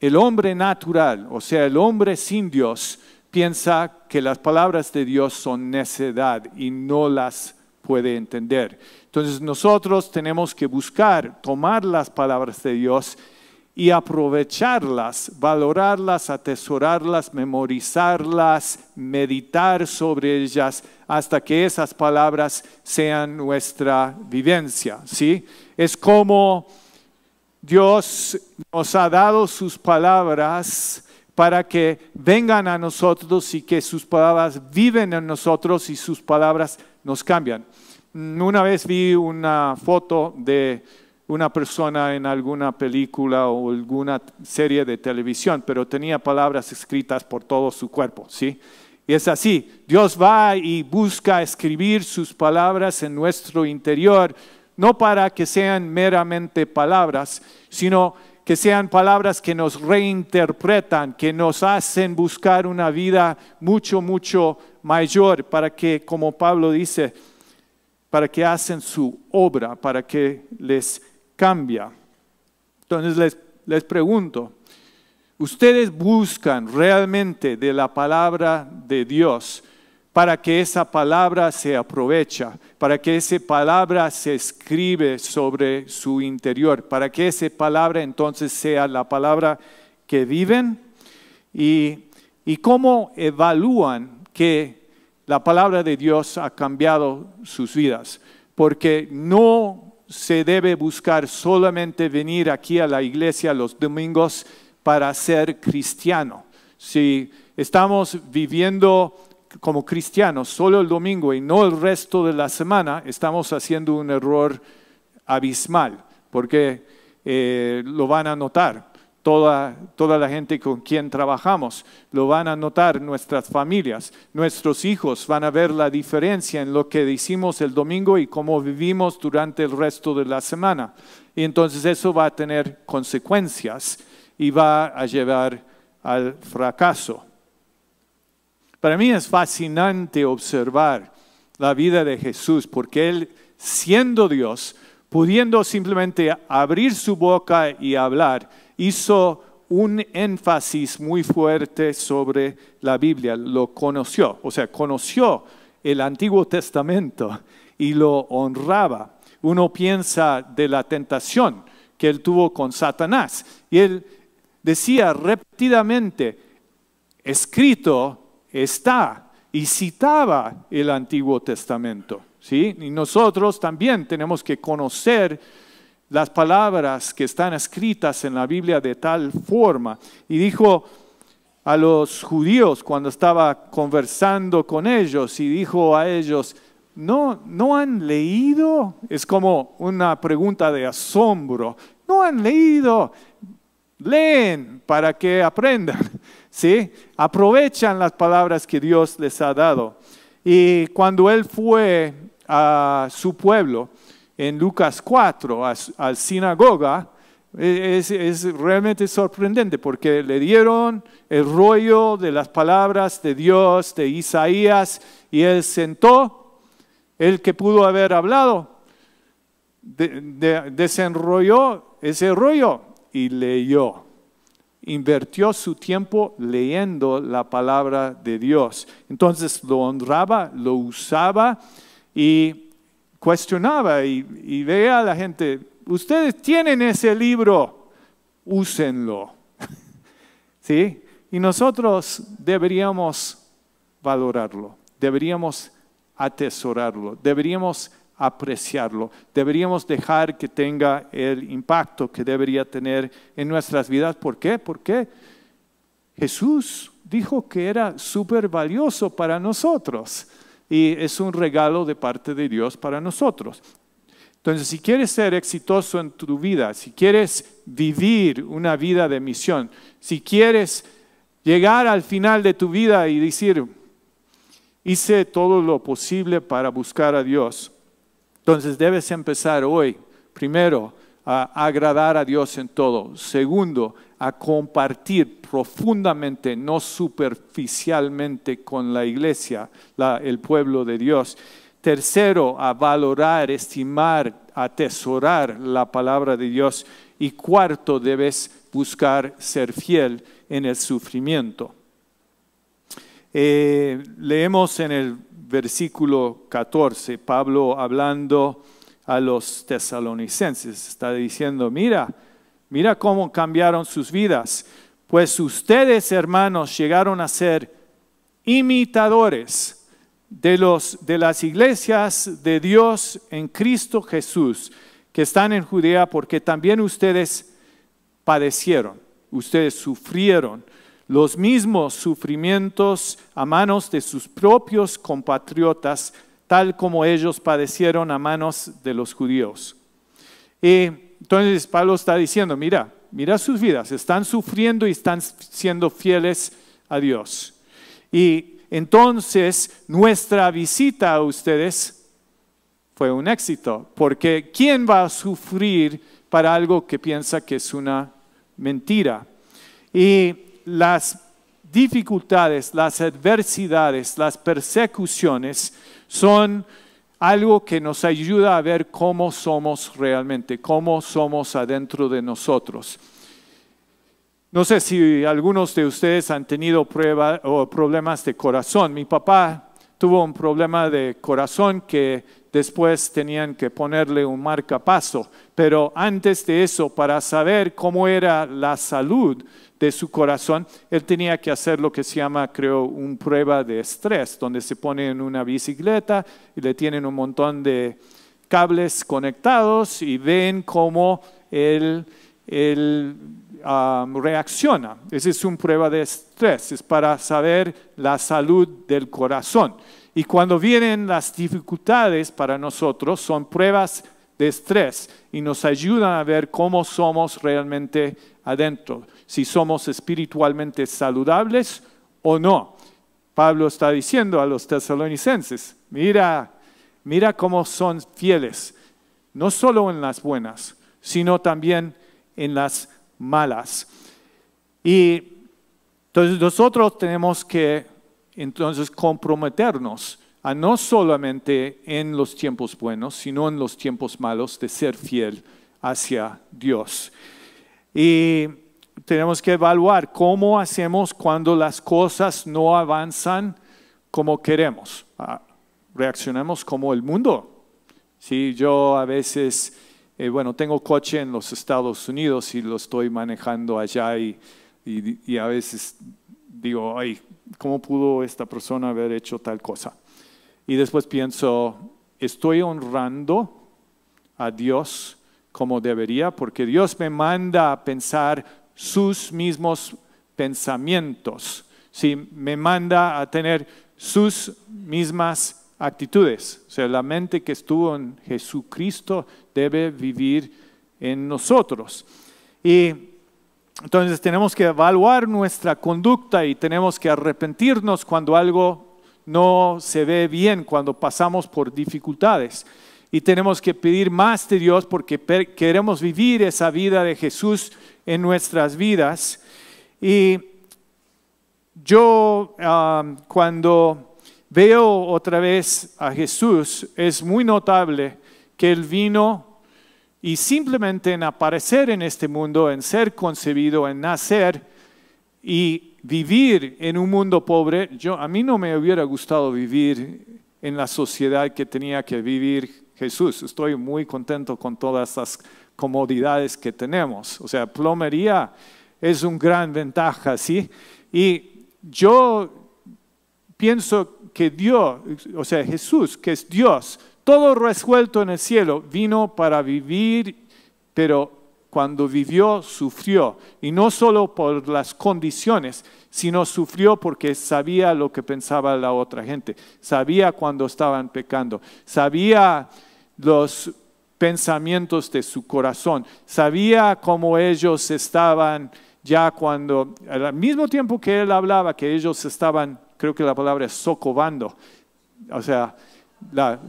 el hombre natural, o sea, el hombre sin Dios, piensa que las palabras de Dios son necedad y no las puede entender. Entonces nosotros tenemos que buscar tomar las palabras de Dios y aprovecharlas, valorarlas, atesorarlas, memorizarlas, meditar sobre ellas hasta que esas palabras sean nuestra vivencia, ¿sí? Es como Dios nos ha dado sus palabras para que vengan a nosotros y que sus palabras viven en nosotros y sus palabras nos cambian. Una vez vi una foto de una persona en alguna película o alguna serie de televisión, pero tenía palabras escritas por todo su cuerpo, ¿sí? Y es así, Dios va y busca escribir sus palabras en nuestro interior no para que sean meramente palabras, sino que sean palabras que nos reinterpretan, que nos hacen buscar una vida mucho, mucho mayor, para que, como Pablo dice, para que hacen su obra, para que les cambia. Entonces les, les pregunto, ¿ustedes buscan realmente de la palabra de Dios para que esa palabra se aprovecha, para que esa palabra se escribe sobre su interior, para que esa palabra entonces sea la palabra que viven y, y cómo evalúan que la palabra de Dios ha cambiado sus vidas, porque no se debe buscar solamente venir aquí a la iglesia los domingos para ser cristiano. Si estamos viviendo como cristianos solo el domingo y no el resto de la semana, estamos haciendo un error abismal, porque eh, lo van a notar. Toda, toda la gente con quien trabajamos, lo van a notar nuestras familias, nuestros hijos van a ver la diferencia en lo que decimos el domingo y cómo vivimos durante el resto de la semana. Y entonces eso va a tener consecuencias y va a llevar al fracaso. Para mí es fascinante observar la vida de Jesús porque Él, siendo Dios, pudiendo simplemente abrir su boca y hablar, hizo un énfasis muy fuerte sobre la Biblia, lo conoció, o sea, conoció el Antiguo Testamento y lo honraba. Uno piensa de la tentación que él tuvo con Satanás y él decía repetidamente, escrito está. y citaba el Antiguo Testamento. ¿sí? Y nosotros también tenemos que conocer las palabras que están escritas en la Biblia de tal forma. Y dijo a los judíos cuando estaba conversando con ellos y dijo a ellos, ¿no, ¿no han leído? Es como una pregunta de asombro. ¿No han leído? Leen para que aprendan. ¿Sí? Aprovechan las palabras que Dios les ha dado. Y cuando él fue a su pueblo, en Lucas 4, al sinagoga, e, es, realmente sorprendente porque le dieron el rollo de las palabras de Dios, de Isaías, y él sentó, el que pudo haber hablado, desenrolló ese rollo y leyó. Invirtió su tiempo leyendo la palabra de Dios. Entonces lo honraba, lo usaba y cuestionaba y, veía a la gente, ustedes tienen ese libro, úsenlo. ¿Sí? Y nosotros deberíamos valorarlo, deberíamos atesorarlo, deberíamos apreciarlo, deberíamos dejar que tenga el impacto que debería tener en nuestras vidas. ¿Por qué? Porque Jesús dijo que era súper valioso para nosotros y es un regalo de parte de Dios para nosotros. Entonces, si quieres ser exitoso en tu vida, si quieres vivir una vida de misión, si quieres llegar al final de tu vida y decir, hice todo lo posible para buscar a Dios, entonces debes empezar hoy, primero, a agradar a Dios en todo. Segundo, a compartir profundamente, no superficialmente con la iglesia, el pueblo de Dios. Tercero, a valorar, estimar, atesorar la palabra de Dios. Y cuarto, debes buscar ser fiel en el sufrimiento. Eh, leemos en el versículo 14, Pablo hablando a los tesalonicenses, está diciendo, mira, mira cómo cambiaron sus vidas, pues ustedes hermanos llegaron a ser imitadores de, los, de las iglesias de Dios en Cristo Jesús, que están en Judea, porque también ustedes padecieron, ustedes sufrieron los mismos sufrimientos a manos de sus propios compatriotas, tal como ellos padecieron a manos de los judíos. Y entonces Pablo está diciendo, mira, mira sus vidas, están sufriendo y están siendo fieles a Dios. Y entonces nuestra visita a ustedes fue un éxito, porque ¿quién va a sufrir para algo que piensa que es una mentira? Y las dificultades, las adversidades, las persecuciones son algo que nos ayuda a ver cómo somos realmente, cómo somos adentro de nosotros. No sé si algunos de ustedes han tenido pruebas o problemas de corazón. Mi papá tuvo un problema de corazón que después tenían que ponerle un marcapaso, pero antes de eso, para saber cómo era la salud, de su corazón, él tenía que hacer lo que se llama, creo, un prueba de estrés, donde se pone en una bicicleta y le tienen un montón de cables conectados y ven cómo él, reacciona. Esa es una prueba de estrés, es para saber la salud del corazón. Y cuando vienen las dificultades para nosotros, son pruebas de estrés y nos ayudan a ver cómo somos realmente adentro si somos espiritualmente saludables o no. Pablo está diciendo a los tesalonicenses, mira, mira cómo son fieles, no solo en las buenas, sino también en las malas. Y entonces nosotros tenemos que entonces comprometernos a no solamente en los tiempos buenos, sino en los tiempos malos de ser fiel hacia Dios. Y tenemos que evaluar cómo hacemos cuando las cosas no avanzan como queremos. Ah, reaccionamos como el mundo. Si yo a veces, eh, bueno, tengo coche en los Estados Unidos y lo estoy manejando allá y, y, a veces digo, ay, ¿cómo pudo esta persona haber hecho tal cosa? Y después pienso, ¿estoy honrando a Dios como debería? Porque Dios me manda a pensar sus mismos pensamientos. ¿sí? Me manda a tener sus mismas actitudes. O sea, la mente que estuvo en Jesucristo debe vivir en nosotros. Y entonces tenemos que evaluar nuestra conducta y tenemos que arrepentirnos cuando algo no se ve bien, cuando pasamos por dificultades. Y tenemos que pedir más de Dios porque queremos vivir esa vida de Jesús en nuestras vidas. Y yo cuando veo otra vez a Jesús, es muy notable que Él vino y simplemente en aparecer en este mundo, en ser concebido, en nacer y vivir en un mundo pobre, yo, a mí no me hubiera gustado vivir en la sociedad que tenía que vivir Jesús. Estoy muy contento con todas las comodidades que tenemos. O sea, plomería es una gran ventaja, ¿sí? Y yo pienso que Dios, o sea, Jesús, que es Dios, todo resuelto en el cielo, vino para vivir, pero cuando vivió, sufrió. Y no solo por las condiciones, sino sufrió porque sabía lo que pensaba la otra gente, sabía cuando estaban pecando, sabía los pensamientos de su corazón, sabía cómo ellos estaban ya cuando, al mismo tiempo que él hablaba, que ellos estaban, creo que la palabra es socovando, o sea, la,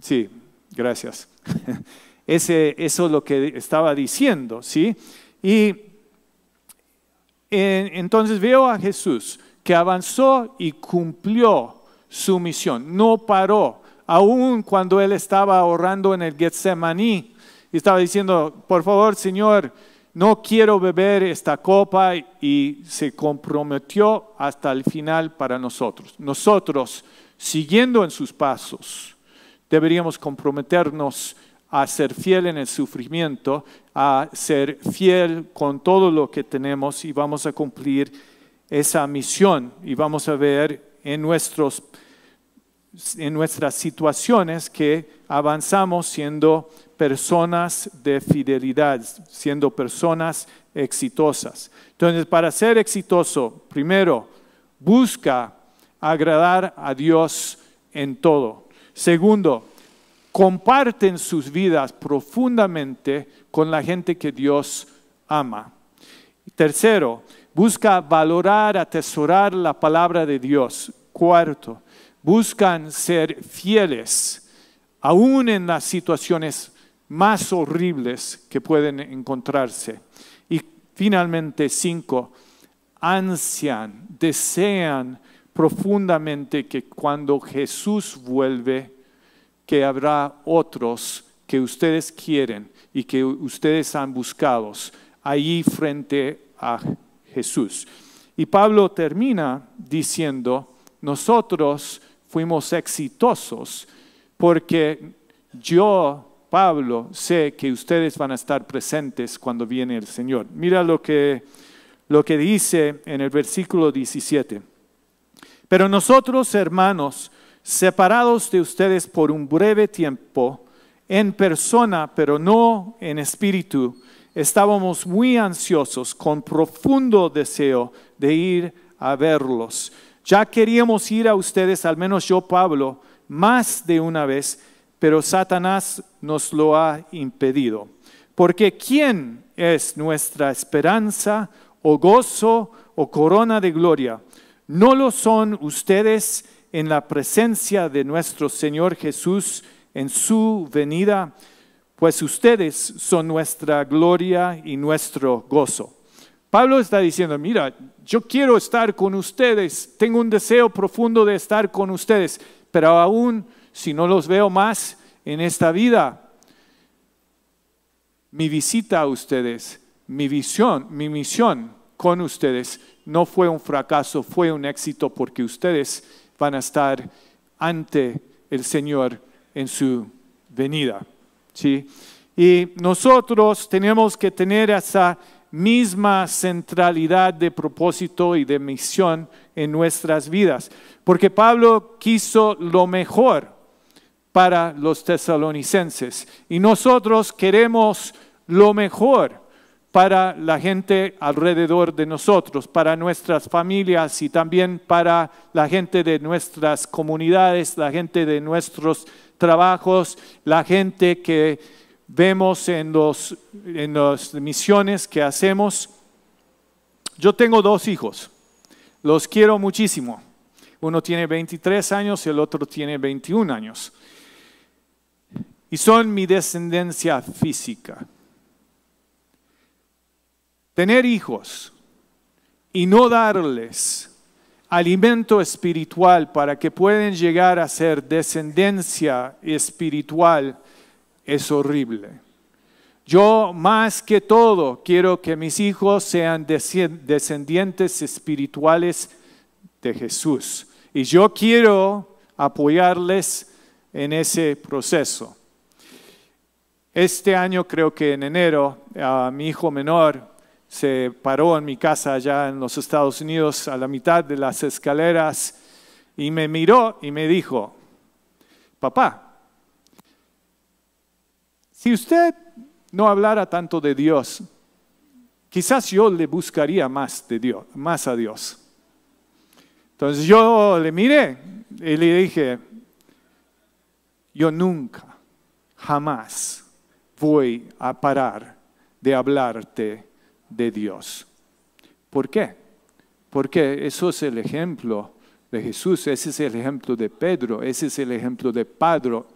sí, gracias. Ese, eso es lo que estaba diciendo, ¿sí? Y entonces veo a Jesús que avanzó y cumplió su misión, no paró, aún cuando él estaba orando en el Getsemaní estaba diciendo, por favor, Señor, no quiero beber esta copa y se comprometió hasta el final para nosotros. Nosotros, siguiendo en sus pasos, deberíamos comprometernos a ser fiel en el sufrimiento, a ser fiel con todo lo que tenemos y vamos a cumplir esa misión y vamos a ver en, nuestros, en nuestras situaciones que avanzamos siendo personas de fidelidad, siendo personas exitosas. Entonces, para ser exitoso, primero, busca agradar a Dios en todo. Segundo, comparten sus vidas profundamente con la gente que Dios ama. Tercero, busca valorar, atesorar la palabra de Dios. Cuarto, buscan ser fieles, aún en las situaciones más horribles que pueden encontrarse. Y finalmente, cinco, ansian, desean profundamente que cuando Jesús vuelve, que habrá otros que ustedes quieren y que ustedes han buscado allí frente a Jesús. Y Pablo termina diciendo, nosotros fuimos exitosos porque yo Pablo, sé que ustedes van a estar presentes cuando viene el Señor. Mira lo que, lo que dice en el versículo 17. Pero nosotros, hermanos, separados de ustedes por un breve tiempo, en persona, pero no en espíritu, estábamos muy ansiosos, con profundo deseo de ir a verlos. Ya queríamos ir a ustedes, al menos yo, Pablo, más de una vez, pero Satanás nos lo ha impedido. Porque ¿quién es nuestra esperanza o gozo o corona de gloria? ¿No lo son ustedes en la presencia de nuestro Señor Jesús en su venida? Pues ustedes son nuestra gloria y nuestro gozo. Pablo está diciendo, mira, yo quiero estar con ustedes, tengo un deseo profundo de estar con ustedes, pero aún si no los veo más en esta vida. Mi visita a ustedes, mi visión, mi misión con ustedes no fue un fracaso, fue un éxito porque ustedes van a estar ante el Señor en su venida. ¿sí? Y nosotros tenemos que tener esa misma centralidad de propósito y de misión en nuestras vidas. Porque Pablo quiso lo mejor para los tesalonicenses y nosotros queremos lo mejor para la gente alrededor de nosotros, para nuestras familias y también para la gente de nuestras comunidades, la gente de nuestros trabajos, la gente que vemos en, los, en las misiones que hacemos. Yo tengo dos hijos, los quiero muchísimo. Uno tiene 23 años y el otro tiene 21 años. Y son mi descendencia física. Tener hijos y no darles alimento espiritual para que puedan llegar a ser descendencia espiritual es horrible. Yo más que todo quiero que mis hijos sean descendientes espirituales de Jesús. Y yo quiero apoyarles en ese proceso. Este año, creo que en enero, a mi hijo menor se paró en mi casa allá en los Estados Unidos a la mitad de las escaleras y me miró y me dijo, papá, si usted no hablara tanto de Dios, quizás yo le buscaría más, de Dios, más a Dios. Entonces yo le miré y le dije, yo nunca, jamás voy a parar de hablarte de Dios. ¿Por qué? Porque eso es el ejemplo de Jesús, ese es el ejemplo de Pedro, ese es el ejemplo de Pablo.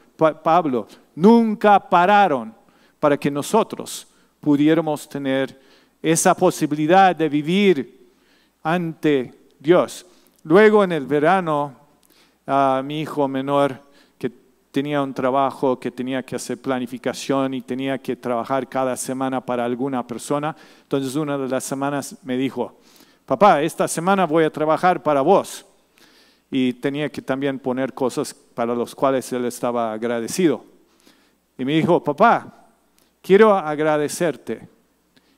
Nunca pararon para que nosotros pudiéramos tener esa posibilidad de vivir ante Dios. Luego en el verano, a mi hijo menor tenía un trabajo que tenía que hacer planificación y tenía que trabajar cada semana para alguna persona. Entonces una de las semanas me dijo, papá, esta semana voy a trabajar para vos. Y tenía que también poner cosas para las cuales él estaba agradecido. Y me dijo, papá, quiero agradecerte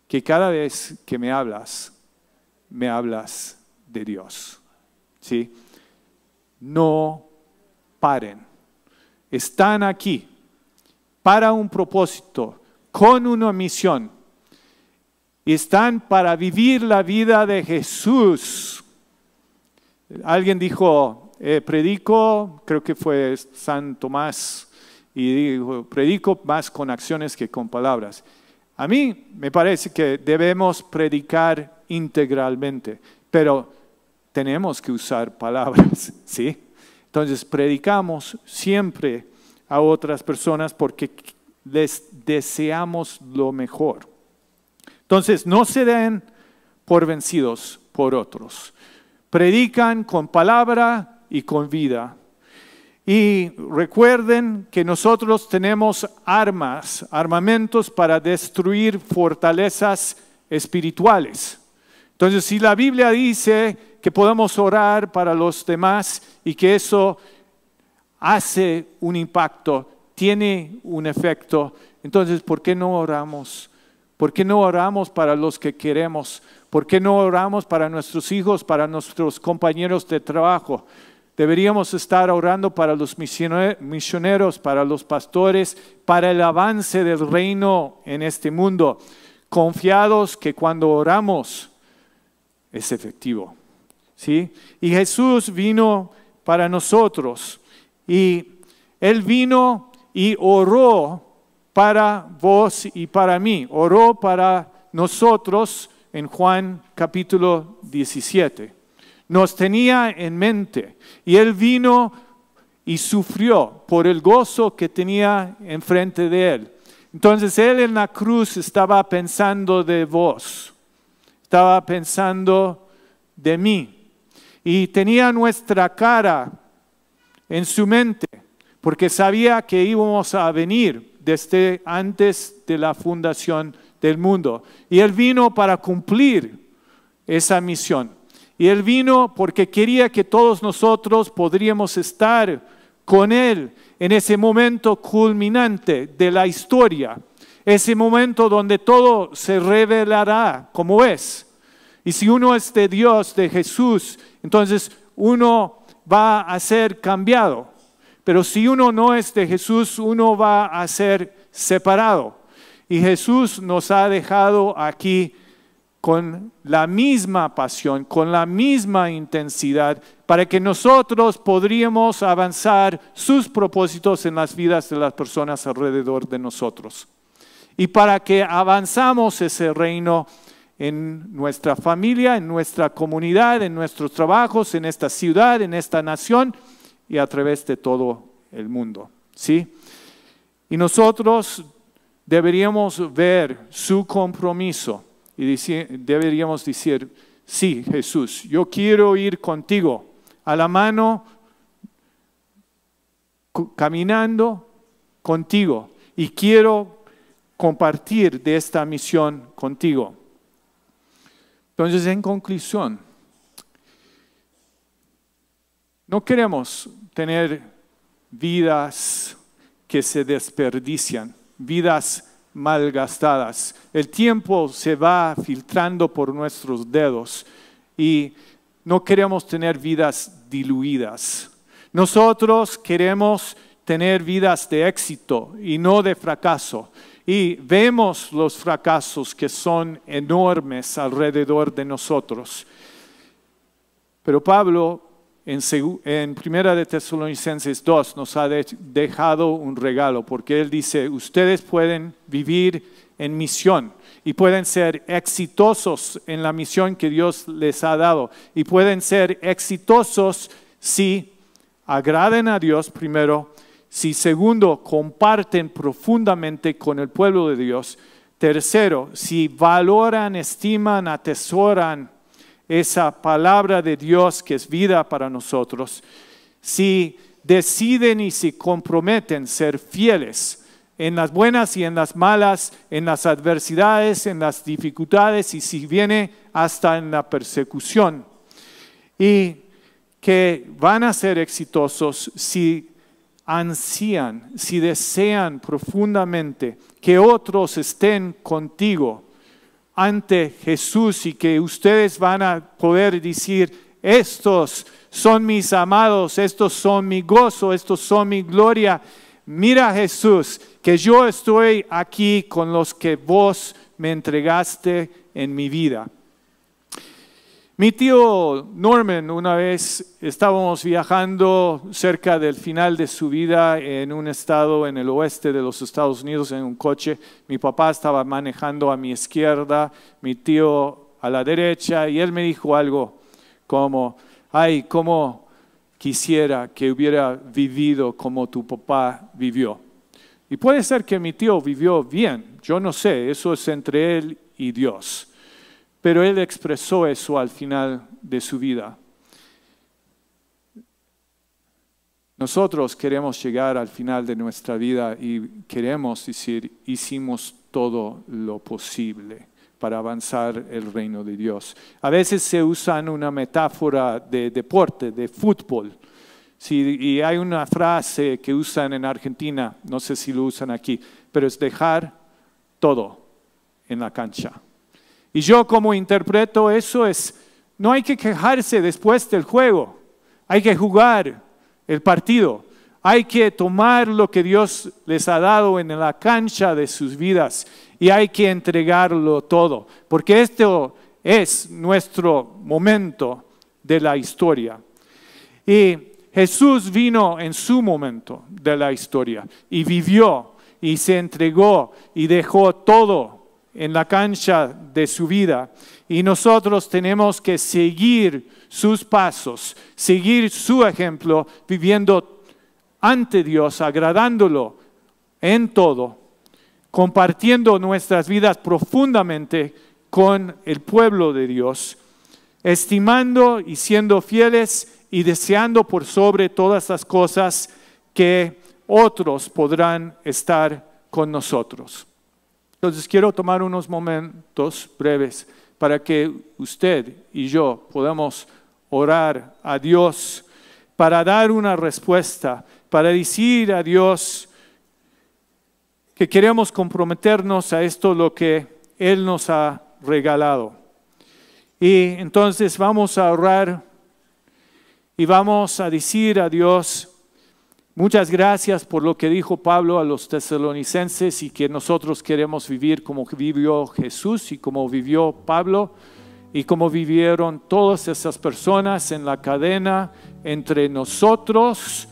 que cada vez que me hablas, me hablas de Dios. ¿Sí? No paren están aquí para un propósito, con una misión. Están para vivir la vida de Jesús. Alguien dijo, eh, predico, creo que fue San Tomás, y dijo, predico más con acciones que con palabras. A mí me parece que debemos predicar integralmente, pero tenemos que usar palabras, ¿sí? Entonces predicamos siempre a otras personas porque les deseamos lo mejor. Entonces no se den por vencidos por otros. Predican con palabra y con vida. Y recuerden que nosotros tenemos armas, armamentos para destruir fortalezas espirituales. Entonces, si la Biblia dice que podemos orar para los demás y que eso hace un impacto, tiene un efecto, entonces, ¿por qué no oramos? ¿Por qué no oramos para los que queremos? ¿Por qué no oramos para nuestros hijos, para nuestros compañeros de trabajo? Deberíamos estar orando para los misioneros, para los pastores, para el avance del reino en este mundo, confiados que cuando oramos es efectivo. ¿Sí? Y Jesús vino para nosotros y Él vino y oró para vos y para mí, oró para nosotros en Juan capítulo 17. Nos tenía en mente y Él vino y sufrió por el gozo que tenía enfrente de Él. Entonces Él en la cruz estaba pensando de vos, estaba pensando de mí y tenía nuestra cara en su mente, porque sabía que íbamos a venir desde antes de la fundación del mundo. Y Él vino para cumplir esa misión. Y Él vino porque quería que todos nosotros podríamos estar con Él en ese momento culminante de la historia, ese momento donde todo se revelará como es. Y si uno es de Dios, de Jesús, entonces uno va a ser cambiado. Pero si uno no es de Jesús, uno va a ser separado. Y Jesús nos ha dejado aquí con la misma pasión, con la misma intensidad, para que nosotros podríamos avanzar sus propósitos en las vidas de las personas alrededor de nosotros. Y para que avanzamos ese reino en nuestra familia, en nuestra comunidad, en nuestros trabajos, en esta ciudad, en esta nación y a través de todo el mundo. ¿Sí? Y nosotros deberíamos ver su compromiso y deberíamos decir, sí, Jesús, yo quiero ir contigo a la mano, caminando contigo y quiero compartir de esta misión contigo. Entonces, en conclusión, no queremos tener vidas que se desperdician, vidas malgastadas. El tiempo se va filtrando por nuestros dedos y no queremos tener vidas diluidas. Nosotros queremos tener vidas de éxito y no de fracaso. Y vemos los fracasos que son enormes alrededor de nosotros. Pero Pablo en, Primera de Tesalonicenses 2 nos ha dejado un regalo, porque él dice, ustedes pueden vivir en misión y pueden ser exitosos en la misión que Dios les ha dado y pueden ser exitosos si agraden a Dios primero, si segundo comparten profundamente con el pueblo de Dios, tercero si valoran, estiman, atesoran esa palabra de Dios que es vida para nosotros, si deciden y se comprometen ser fieles en las buenas y en las malas, en las adversidades, en las dificultades y si viene hasta en la persecución. Y que van a ser exitosos si ansían, si desean profundamente que otros estén contigo ante Jesús y que ustedes van a poder decir, estos son mis amados, estos son mi gozo, estos son mi gloria. Mira Jesús, que yo estoy aquí con los que vos me entregaste en mi vida. Mi tío Norman, una vez estábamos viajando cerca del final de su vida en un estado en el oeste de los Estados Unidos en un coche. Mi papá estaba manejando a mi izquierda, mi tío a la derecha, y él me dijo algo como, ay, cómo quisiera que hubiera vivido como tu papá vivió. Y puede ser que mi tío vivió bien, yo no sé, eso es entre él y Dios. Pero él expresó eso al final de su vida. Nosotros queremos llegar al final de nuestra vida y queremos decir, hicimos todo lo posible para avanzar el reino de Dios. A veces se usa una metáfora de deporte, de fútbol. y hay una frase que usan en Argentina, no sé si lo usan aquí, pero es dejar todo en la cancha. Y yo como interpreto eso es, no hay que quejarse después del juego, hay que jugar el partido, hay que tomar lo que Dios les ha dado en la cancha de sus vidas y hay que entregarlo todo, porque esto es nuestro momento de la historia. Y Jesús vino en su momento de la historia y vivió y se entregó y dejó todo en la cancha de su vida y nosotros tenemos que seguir sus pasos, seguir su ejemplo, viviendo ante Dios, agradándolo en todo, compartiendo nuestras vidas profundamente con el pueblo de Dios, estimando y siendo fieles y deseando por sobre todas las cosas que otros podrán estar con nosotros. Entonces quiero tomar unos momentos breves para que usted y yo podamos orar a Dios para dar una respuesta, para decir a Dios que queremos comprometernos a esto, lo que Él nos ha regalado. Y entonces vamos a orar y vamos a decir a Dios, muchas gracias por lo que dijo Pablo a los tesalonicenses y que nosotros queremos vivir como vivió Jesús y como vivió Pablo y como vivieron todas esas personas en la cadena entre nosotros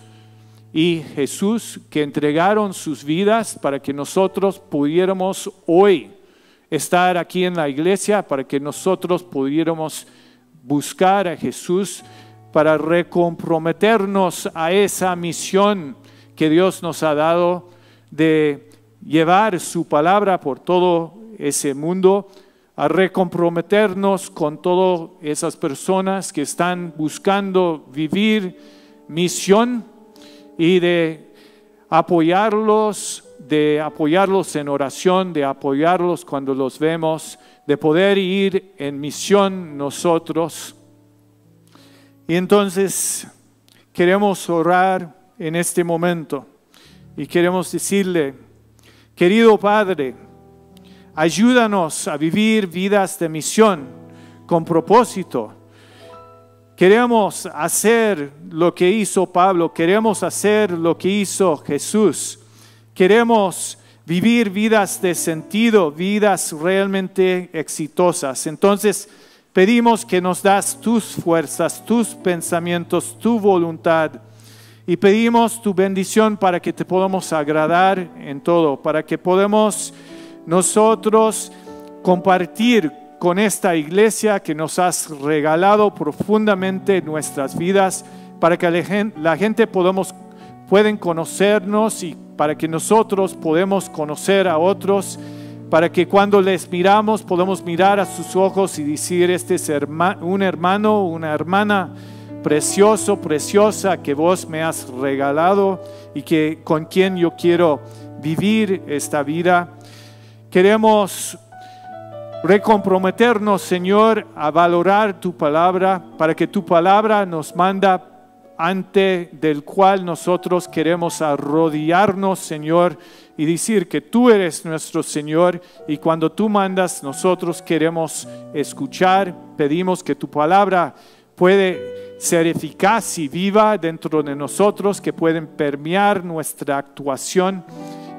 y Jesús que entregaron sus vidas para que nosotros pudiéramos hoy estar aquí en la iglesia, para que nosotros pudiéramos buscar a Jesús, para recomprometernos a esa misión que Dios nos ha dado de llevar su palabra por todo ese mundo, a recomprometernos con todas esas personas que están buscando vivir misión y de apoyarlos, de apoyarlos en oración, de apoyarlos cuando los vemos, de poder ir en misión nosotros. Y entonces queremos orar en este momento y queremos decirle, querido Padre, ayúdanos a vivir vidas de misión con propósito Queremos hacer lo que hizo Pablo, queremos hacer lo que hizo Jesús. Queremos vivir vidas de sentido, vidas realmente exitosas. Entonces, pedimos que nos das tus fuerzas, tus pensamientos, tu voluntad. Y pedimos tu bendición para que te podamos agradar en todo, para que podamos nosotros compartir con esta iglesia que nos has regalado profundamente nuestras vidas para que la gente, podamos, pueden conocernos y para que nosotros podemos conocer a otros, para que cuando les miramos podamos mirar a sus ojos y decir, este es un hermano, una hermana precioso, preciosa que vos me has regalado y que con quien yo quiero vivir esta vida. Queremos recomprometernos, Señor, a valorar tu palabra, para que tu palabra nos manda ante del cual nosotros queremos arrodillarnos, Señor, y decir que tú eres nuestro Señor y cuando tú mandas nosotros queremos escuchar, pedimos que tu palabra puede ser eficaz y viva dentro de nosotros, que pueden permear nuestra actuación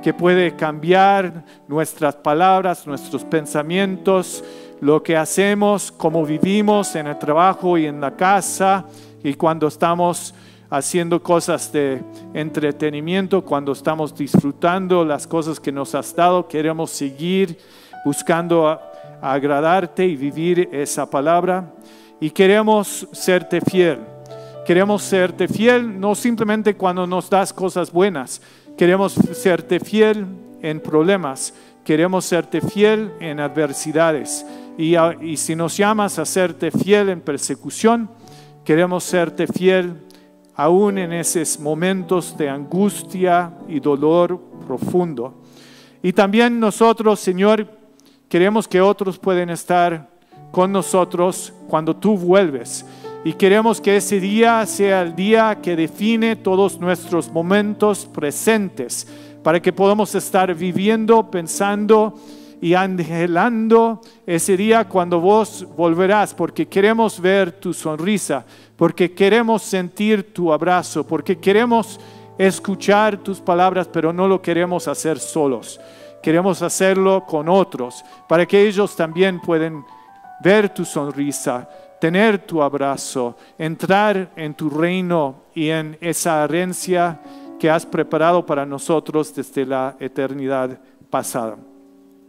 que puede cambiar nuestras palabras, nuestros pensamientos, lo que hacemos, cómo vivimos en el trabajo y en la casa y cuando estamos haciendo cosas de entretenimiento, cuando estamos disfrutando las cosas que nos has dado, queremos seguir buscando agradarte y vivir esa palabra y queremos serte fiel. Queremos serte fiel no simplemente cuando nos das cosas buenas, Queremos serte fiel en problemas, queremos serte fiel en adversidades. Y, y, si nos llamas a serte fiel en persecución, queremos serte fiel aún en esos momentos de angustia y dolor profundo. Y también nosotros, Señor, queremos que otros pueden estar con nosotros cuando tú vuelves. Y queremos que ese día sea el día que define todos nuestros momentos presentes, para que podamos estar viviendo, pensando y anhelando ese día cuando vos volverás, porque queremos ver tu sonrisa, porque queremos sentir tu abrazo, porque queremos escuchar tus palabras, pero no lo queremos hacer solos. Queremos hacerlo con otros, para que ellos también puedan ver tu sonrisa, tener tu abrazo, entrar en tu reino y en esa herencia que has preparado para nosotros desde la eternidad pasada.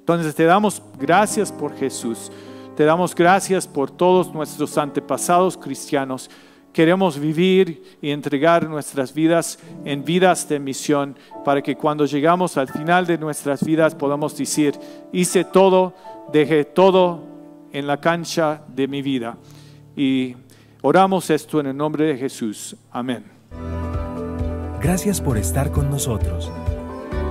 Entonces te damos gracias por Jesús, te damos gracias por todos nuestros antepasados cristianos. Queremos vivir y entregar nuestras vidas en vidas de misión para que cuando llegamos al final de nuestras vidas podamos decir, hice todo, dejé todo en la cancha de mi vida. Y oramos esto en el nombre de Jesús. Amén. Gracias por estar con nosotros.